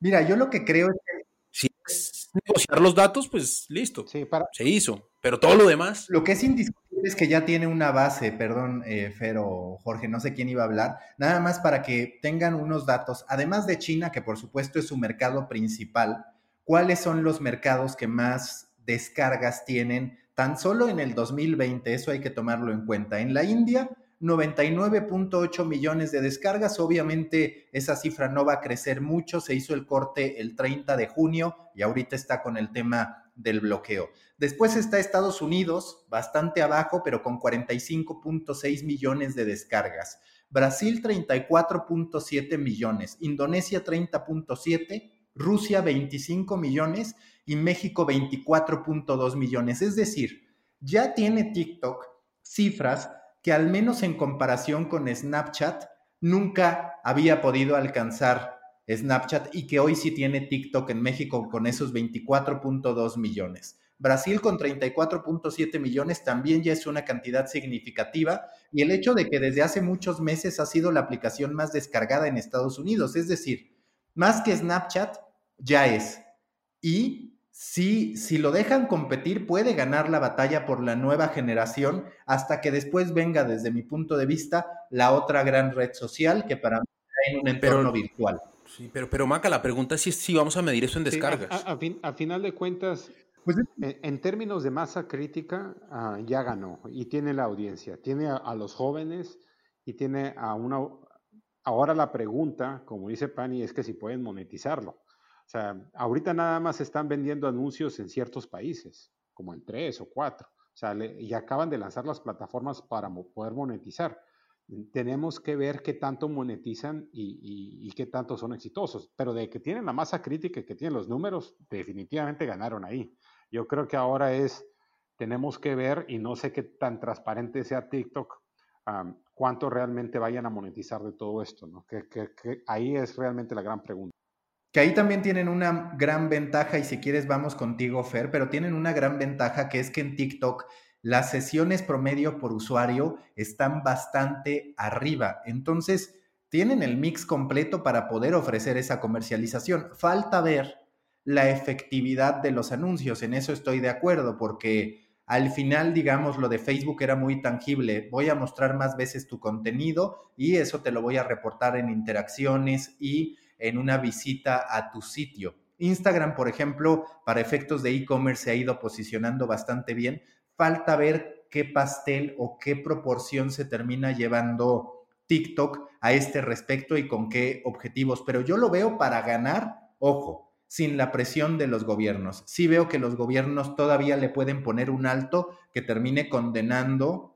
Mira, yo lo que creo es que... Si es negociar los datos, pues listo. Sí, para... Se hizo. Pero todo lo demás... Lo que es indiscutible que ya tiene una base, perdón, eh, Fer o Jorge, no sé quién iba a hablar, nada más para que tengan unos datos, además de China, que por supuesto es su mercado principal, cuáles son los mercados que más descargas tienen tan solo en el 2020, eso hay que tomarlo en cuenta. En la India, 99.8 millones de descargas, obviamente esa cifra no va a crecer mucho, se hizo el corte el 30 de junio y ahorita está con el tema del bloqueo. Después está Estados Unidos, bastante abajo, pero con 45.6 millones de descargas. Brasil 34.7 millones, Indonesia 30.7 Rusia 25 millones y México 24.2 millones. Es decir, ya tiene TikTok cifras que al menos en comparación con Snapchat nunca había podido alcanzar Snapchat y que hoy sí tiene TikTok en México con esos 24.2 millones. Brasil con 34.7 millones también ya es una cantidad significativa y el hecho de que desde hace muchos meses ha sido la aplicación más descargada en Estados Unidos, es decir, más que Snapchat, ya es. Y si, si lo dejan competir, puede ganar la batalla por la nueva generación hasta que después venga, desde mi punto de vista, la otra gran red social que para mí está en un entorno virtual. Sí, pero, pero Maca, la pregunta es si, vamos a medir eso en descargas. a, final de cuentas, pues, en, términos de masa crítica, ah, ya ganó y tiene la audiencia, tiene a, los jóvenes y tiene a una... Ahora la pregunta, como dice Pani, es que si pueden monetizarlo. O sea, ahorita nada más están vendiendo anuncios en ciertos países, como en tres o cuatro. O sea, y acaban de lanzar las plataformas para poder monetizar. Tenemos que ver qué tanto monetizan y, qué tanto son exitosos. Pero de que tienen la masa crítica y que tienen los números, definitivamente ganaron ahí. Yo creo que ahora es, tenemos que ver, y no sé qué tan transparente sea TikTok, cuánto realmente vayan a monetizar de todo esto. ¿no? que ahí es realmente la gran pregunta que ahí también tienen una gran ventaja, y si quieres vamos contigo, Fer, pero tienen una gran ventaja que es que en TikTok las sesiones promedio por usuario están bastante arriba. Entonces, tienen el mix completo para poder ofrecer esa comercialización. Falta ver la efectividad de los anuncios, en eso estoy de acuerdo, porque al final, digamos, lo de Facebook era muy tangible. Voy a mostrar más veces tu contenido y eso te lo voy a reportar en interacciones y en una visita a tu sitio. Instagram, por ejemplo, para efectos de e-commerce se ha ido posicionando bastante bien. Falta ver qué pastel o qué proporción se termina llevando TikTok a este respecto y con qué objetivos. Pero yo lo veo para ganar, ojo, sin la presión de los gobiernos. Sí veo que los gobiernos todavía le pueden poner un alto que termine condenando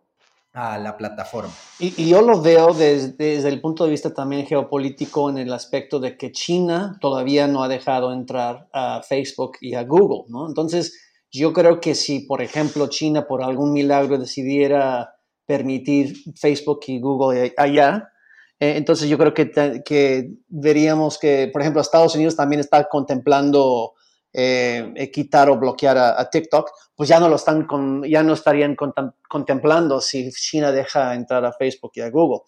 a la plataforma. Y, yo lo veo desde, el punto de vista también geopolítico en el aspecto de que China todavía no ha dejado entrar a Facebook y a Google, ¿no? Entonces, yo creo que si, por ejemplo, China por algún milagro decidiera permitir Facebook y Google allá, Eh, entonces yo creo que, veríamos que, por ejemplo, Estados Unidos también está contemplando eh, quitar o bloquear a, TikTok, pues ya no lo están con, ya no estarían contemplando si China deja entrar a Facebook y a Google.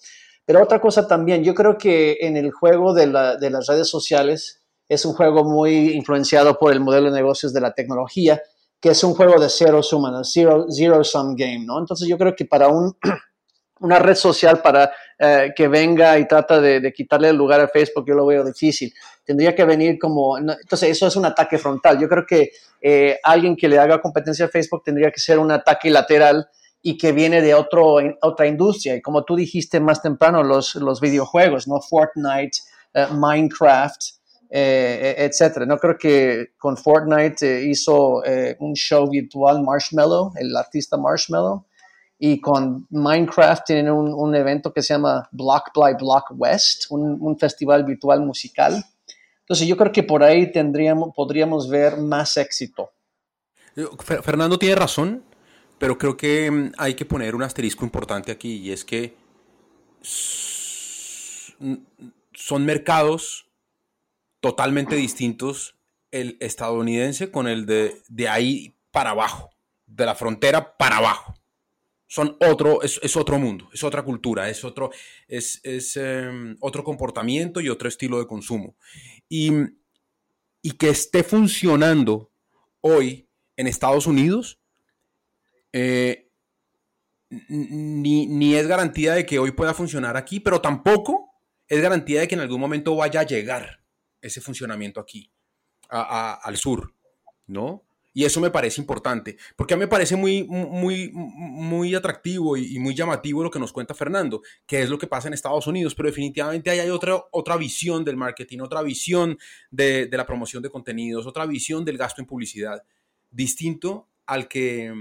Pero otra cosa también, yo creo que en el juego de, la, de las redes sociales es un juego muy influenciado por el modelo de negocios de la tecnología, que es un juego de cero suma, zero, zero sum game, ¿no? Entonces yo creo que para un, <clears throat> una red social para eh, que venga y trata de, quitarle el lugar a Facebook, yo lo veo difícil. Tendría que venir como, entonces eso es un ataque frontal. Yo creo que eh, alguien que le haga competencia a Facebook tendría que ser un ataque lateral y que viene de otro, otra industria. Y como tú dijiste más temprano, los, los videojuegos, ¿no? Fortnite, eh, Minecraft, eh, e, etcétera. No creo que con Fortnite hizo un show virtual Marshmallow, el artista Marshmallow, y con Minecraft tienen un, evento que se llama Block by Block West, un, festival virtual musical. Entonces yo creo que por ahí tendríamos, podríamos ver más éxito. Fernando tiene razón, pero creo que mm, hay que poner un asterisco importante aquí y es que son mercados totalmente distintos el estadounidense con el de, de ahí para abajo, de la frontera para abajo son otro, es, otro mundo, es otra cultura, es otro, es, em, otro comportamiento y otro estilo de consumo. Y, que esté funcionando hoy en Estados Unidos, eh, ni, ni, es garantía de que hoy pueda funcionar aquí, pero tampoco es garantía de que en algún momento vaya a llegar ese funcionamiento aquí, al sur, ¿no? Y eso me parece importante, porque a mí me parece muy, muy, muy atractivo y, muy llamativo lo que nos cuenta Fernando, que es lo que pasa en Estados Unidos, pero definitivamente hay otra, otra visión del marketing, otra visión de, la promoción de contenidos, otra visión del gasto en publicidad, distinto al que,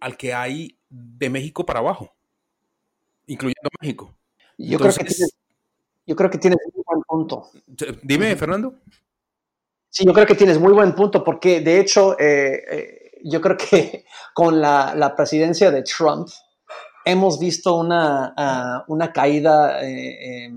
al que hay de México para abajo, incluyendo México. Yo, creo, que yo creo que tienes un buen punto. Dime, Fernando. Sí, yo creo que tienes muy buen punto, porque de hecho, eh, eh, yo creo que <laughs> con la, presidencia de Trump hemos visto una, ah, una caída eh,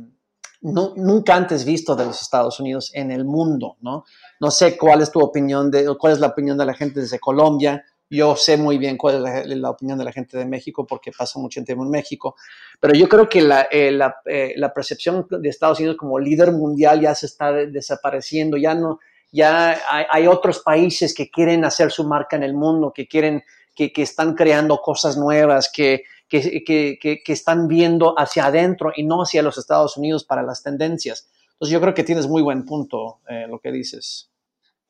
nunca antes visto de los Estados Unidos en el mundo, ¿no? No sé cuál es tu opinión, de, cuál es la opinión de la gente desde Colombia. Yo sé muy bien cuál es la, opinión de la gente de México porque pasa mucho tiempo en México, pero yo creo que la, la, la percepción de Estados Unidos como líder mundial ya se está desapareciendo, ya no, ya hay, otros países que quieren hacer su marca en el mundo, que quieren, que, están creando cosas nuevas, que, que, están viendo hacia adentro y no hacia los Estados Unidos para las tendencias. Entonces yo creo que tienes muy buen punto eh, lo que dices,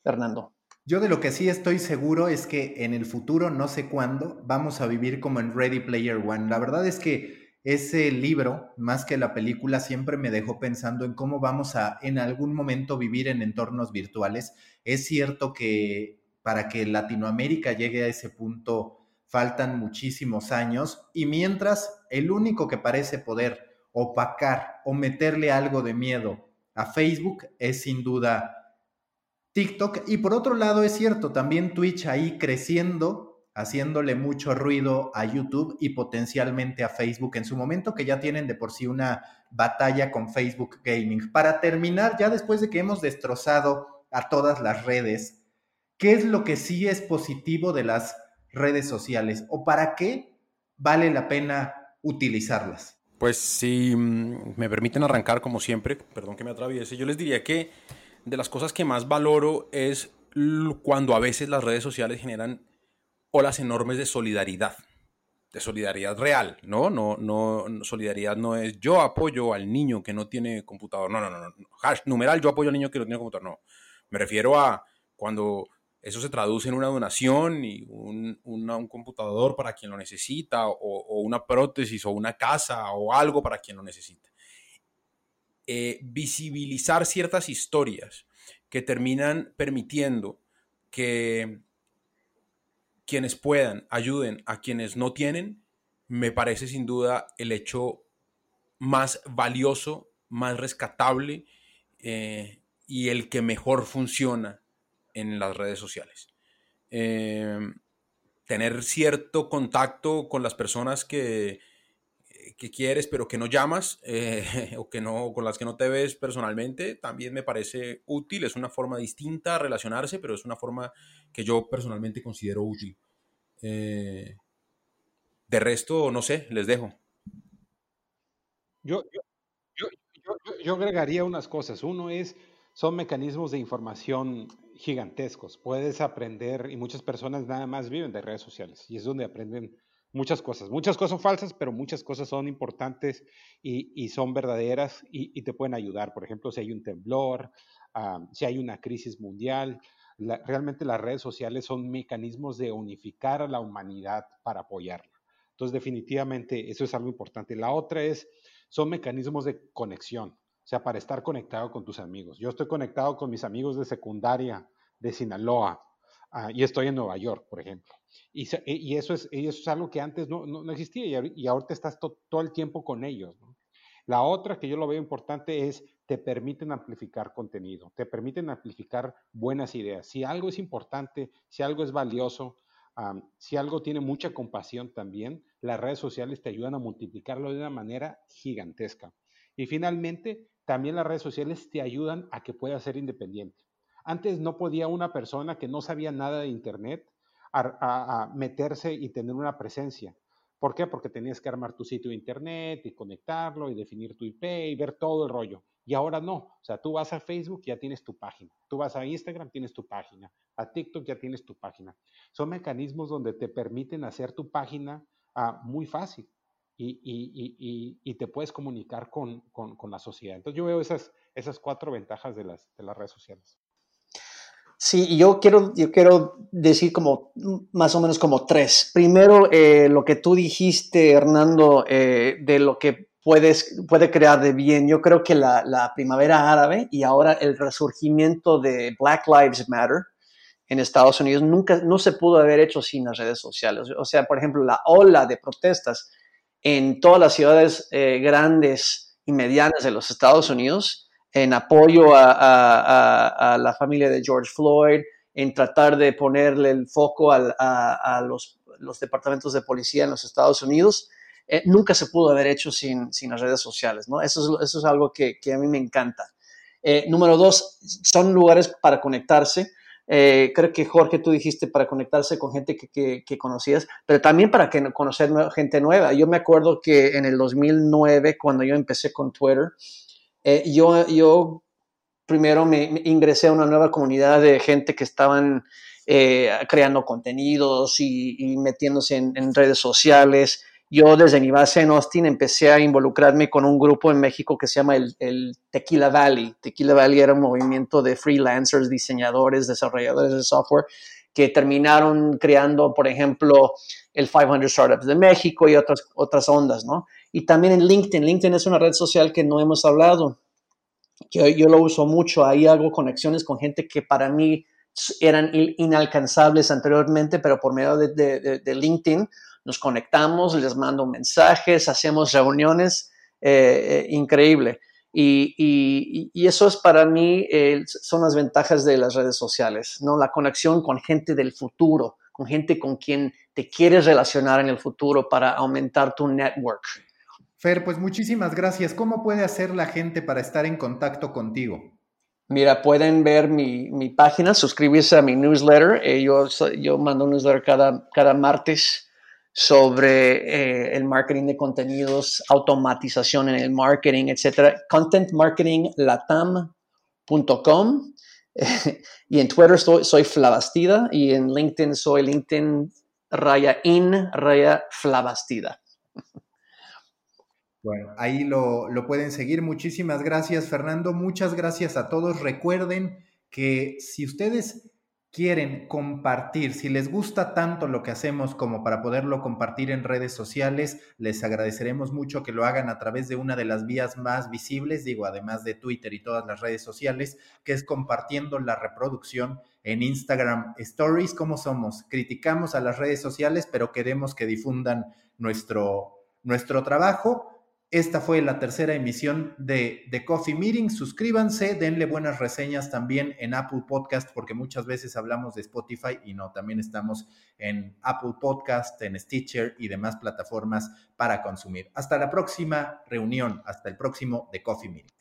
Fernando. Yo de lo que sí estoy seguro es que en el futuro, no sé cuándo, vamos a vivir como en Ready Player One. La verdad es que ese libro, más que la película, siempre me dejó pensando en cómo vamos a en algún momento vivir en entornos virtuales. Es cierto que para que Latinoamérica llegue a ese punto faltan muchísimos años y mientras el único que parece poder opacar o meterle algo de miedo a Facebook es sin duda TikTok y por otro lado es cierto también Twitch ahí creciendo haciéndole mucho ruido a YouTube y potencialmente a Facebook en su momento, que ya tienen de por sí una batalla con Facebook Gaming. Para terminar, ya después de que hemos destrozado a todas las redes, ¿qué es lo que sí es positivo de las redes sociales o para qué vale la pena utilizarlas? Pues si me permiten arrancar como siempre, perdón que me atraviese, yo les diría que de las cosas que más valoro es cuando a veces las redes sociales generan olas enormes de solidaridad, de solidaridad real, ¿no? No, no, solidaridad no es yo apoyo al niño que no tiene computador, no, no, no, no, Hash, numeral yo apoyo al niño que no tiene computador, no. Me refiero a cuando eso se traduce en una donación y un, un computador para quien lo necesita, o, una prótesis, o una casa, o algo para quien lo necesita. Eh, visibilizar ciertas historias que terminan permitiendo que quienes puedan ayuden a quienes no tienen, me parece sin duda el hecho más valioso, más rescatable eh, y el que mejor funciona en las redes sociales. Eh, tener cierto contacto con las personas que, que quieres pero que no llamas eh, <laughs> o que no, con las que no te ves personalmente, también me parece útil. Es una forma distinta a relacionarse, pero es una forma que yo personalmente considero útil. Eh, de resto, no sé, les dejo. Yo, yo, yo, yo, agregaría unas cosas. Uno es, son mecanismos de información gigantescos. Puedes aprender, y muchas personas nada más viven de redes sociales, y es donde aprenden muchas cosas. Muchas cosas son falsas, pero muchas cosas son importantes y, son verdaderas y, te pueden ayudar. Por ejemplo, si hay un temblor, ah, si hay una crisis mundial, realmente las redes sociales son mecanismos de unificar a la humanidad para apoyarla. Entonces, definitivamente, eso es algo importante. La otra es, son mecanismos de conexión, o sea, para estar conectado con tus amigos. Yo estoy conectado con mis amigos de secundaria de Sinaloa ah, y estoy en Nueva York, por ejemplo. Y, y, eso, es, eso es algo que antes no, no, existía y, y, ahorita estás todo el tiempo con ellos. La otra que yo lo veo importante es te permiten amplificar contenido, te permiten amplificar buenas ideas. Si algo es importante, si algo es valioso, si algo tiene mucha compasión también, las redes sociales te ayudan a multiplicarlo de una manera gigantesca. Y finalmente, también las redes sociales te ayudan a que puedas ser independiente. Antes no podía una persona que no sabía nada de Internet a meterse y tener una presencia. ¿Por qué? Porque tenías que armar tu sitio de internet y conectarlo y definir tu IP y ver todo el rollo. Y ahora no. O sea, tú vas a Facebook, ya tienes tu página. Tú vas a Instagram, tienes tu página. A TikTok, ya tienes tu página. Son mecanismos donde te permiten hacer tu página ah, muy fácil y, te puedes comunicar con, la sociedad. Entonces, yo veo esas, cuatro ventajas de las redes sociales. Sí, yo quiero, yo quiero decir como más o menos como tres. Primero, eh, lo que tú dijiste, Hernando, eh, de lo que puedes, puede crear de bien. Yo creo que la, la, primavera árabe y ahora el resurgimiento de Black Lives Matter en Estados Unidos nunca, no se pudo haber hecho sin las redes sociales. O sea, por ejemplo, la ola de protestas en todas las ciudades eh, grandes y medianas de los Estados Unidos en apoyo a, la familia de George Floyd, en tratar de ponerle el foco a, los, departamentos de policía en los Estados Unidos, eh, nunca se pudo haber hecho sin, las redes sociales, ¿no? Eso es, eso es algo que, a mí me encanta. Eh, número dos, son lugares para conectarse. Eh, creo que Jorge, tú dijiste para conectarse con gente que, que, conocías, pero también para que, conocer gente nueva. Yo me acuerdo que en el 2009, cuando yo empecé con Twitter, eh, yo, yo primero me, ingresé a una nueva comunidad de gente que estaban eh, creando contenidos y, metiéndose en, redes sociales. Yo desde mi base en Austin empecé a involucrarme con un grupo en México que se llama el, el, Tequila Valley. Tequila Valley era un movimiento de freelancers, diseñadores, desarrolladores de software que terminaron creando, por ejemplo, el 500 Startups de México y otras, otras ondas, ¿no? Y también en LinkedIn. LinkedIn es una red social que no hemos hablado. Yo, yo lo uso mucho. Ahí hago conexiones con gente que para mí eran inalcanzables anteriormente, pero por medio de, LinkedIn nos conectamos, les mando mensajes, hacemos reuniones. Eh, eh, increíble. Y, eso es para mí, son las ventajas de las redes sociales, ¿no? La conexión con gente del futuro, con gente con quien te quieres relacionar en el futuro para aumentar tu network. Pues muchísimas gracias. ¿Cómo puede hacer la gente para estar en contacto contigo? Mira, pueden ver mi, página, suscribirse a mi newsletter. Eh, yo, yo mando un newsletter cada, cada martes sobre eh, el marketing de contenidos, automatización en el marketing, etc. Contentmarketinglatam.com. <laughs> y en Twitter soy, soy Flavastida y en LinkedIn soy LinkedIn raya in raya Flavastida. Bueno, ahí lo, pueden seguir. Muchísimas gracias, Fernando. Muchas gracias a todos. Recuerden que si ustedes quieren compartir, si les gusta tanto lo que hacemos como para poderlo compartir en redes sociales, les agradeceremos mucho que lo hagan a través de una de las vías más visibles, digo, además de Twitter y todas las redes sociales, que es compartiendo la reproducción en Instagram Stories. ¿Cómo somos? Criticamos a las redes sociales, pero queremos que difundan nuestro, nuestro trabajo Esta fue la tercera emisión de The Coffee Meeting. Suscríbanse, denle buenas reseñas también en Apple Podcast, porque muchas veces hablamos de Spotify y no, también estamos en Apple Podcast, en Stitcher y demás plataformas para consumir. Hasta la próxima reunión, hasta el próximo The Coffee Meeting.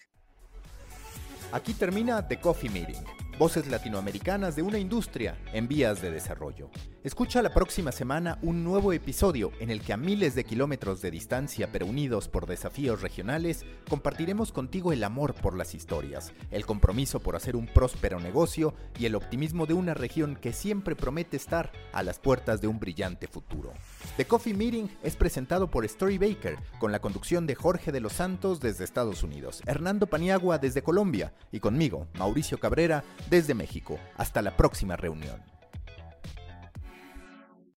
Aquí termina The Coffee Meeting Voces latinoamericanas de una industria en vías de desarrollo. Escucha la próxima semana un nuevo episodio en el que a miles de kilómetros de distancia pero unidos por desafíos regionales, compartiremos contigo el amor por las historias, el compromiso por hacer un próspero negocio y el optimismo de una región que siempre promete estar a las puertas de un brillante futuro. The Coffee Meeting es presentado por Story Baker, con la conducción de Jorge de los Santos desde Estados Unidos, Hernando Paniagua desde Colombia y conmigo, Mauricio Cabrera, desde México. Hasta la próxima reunión.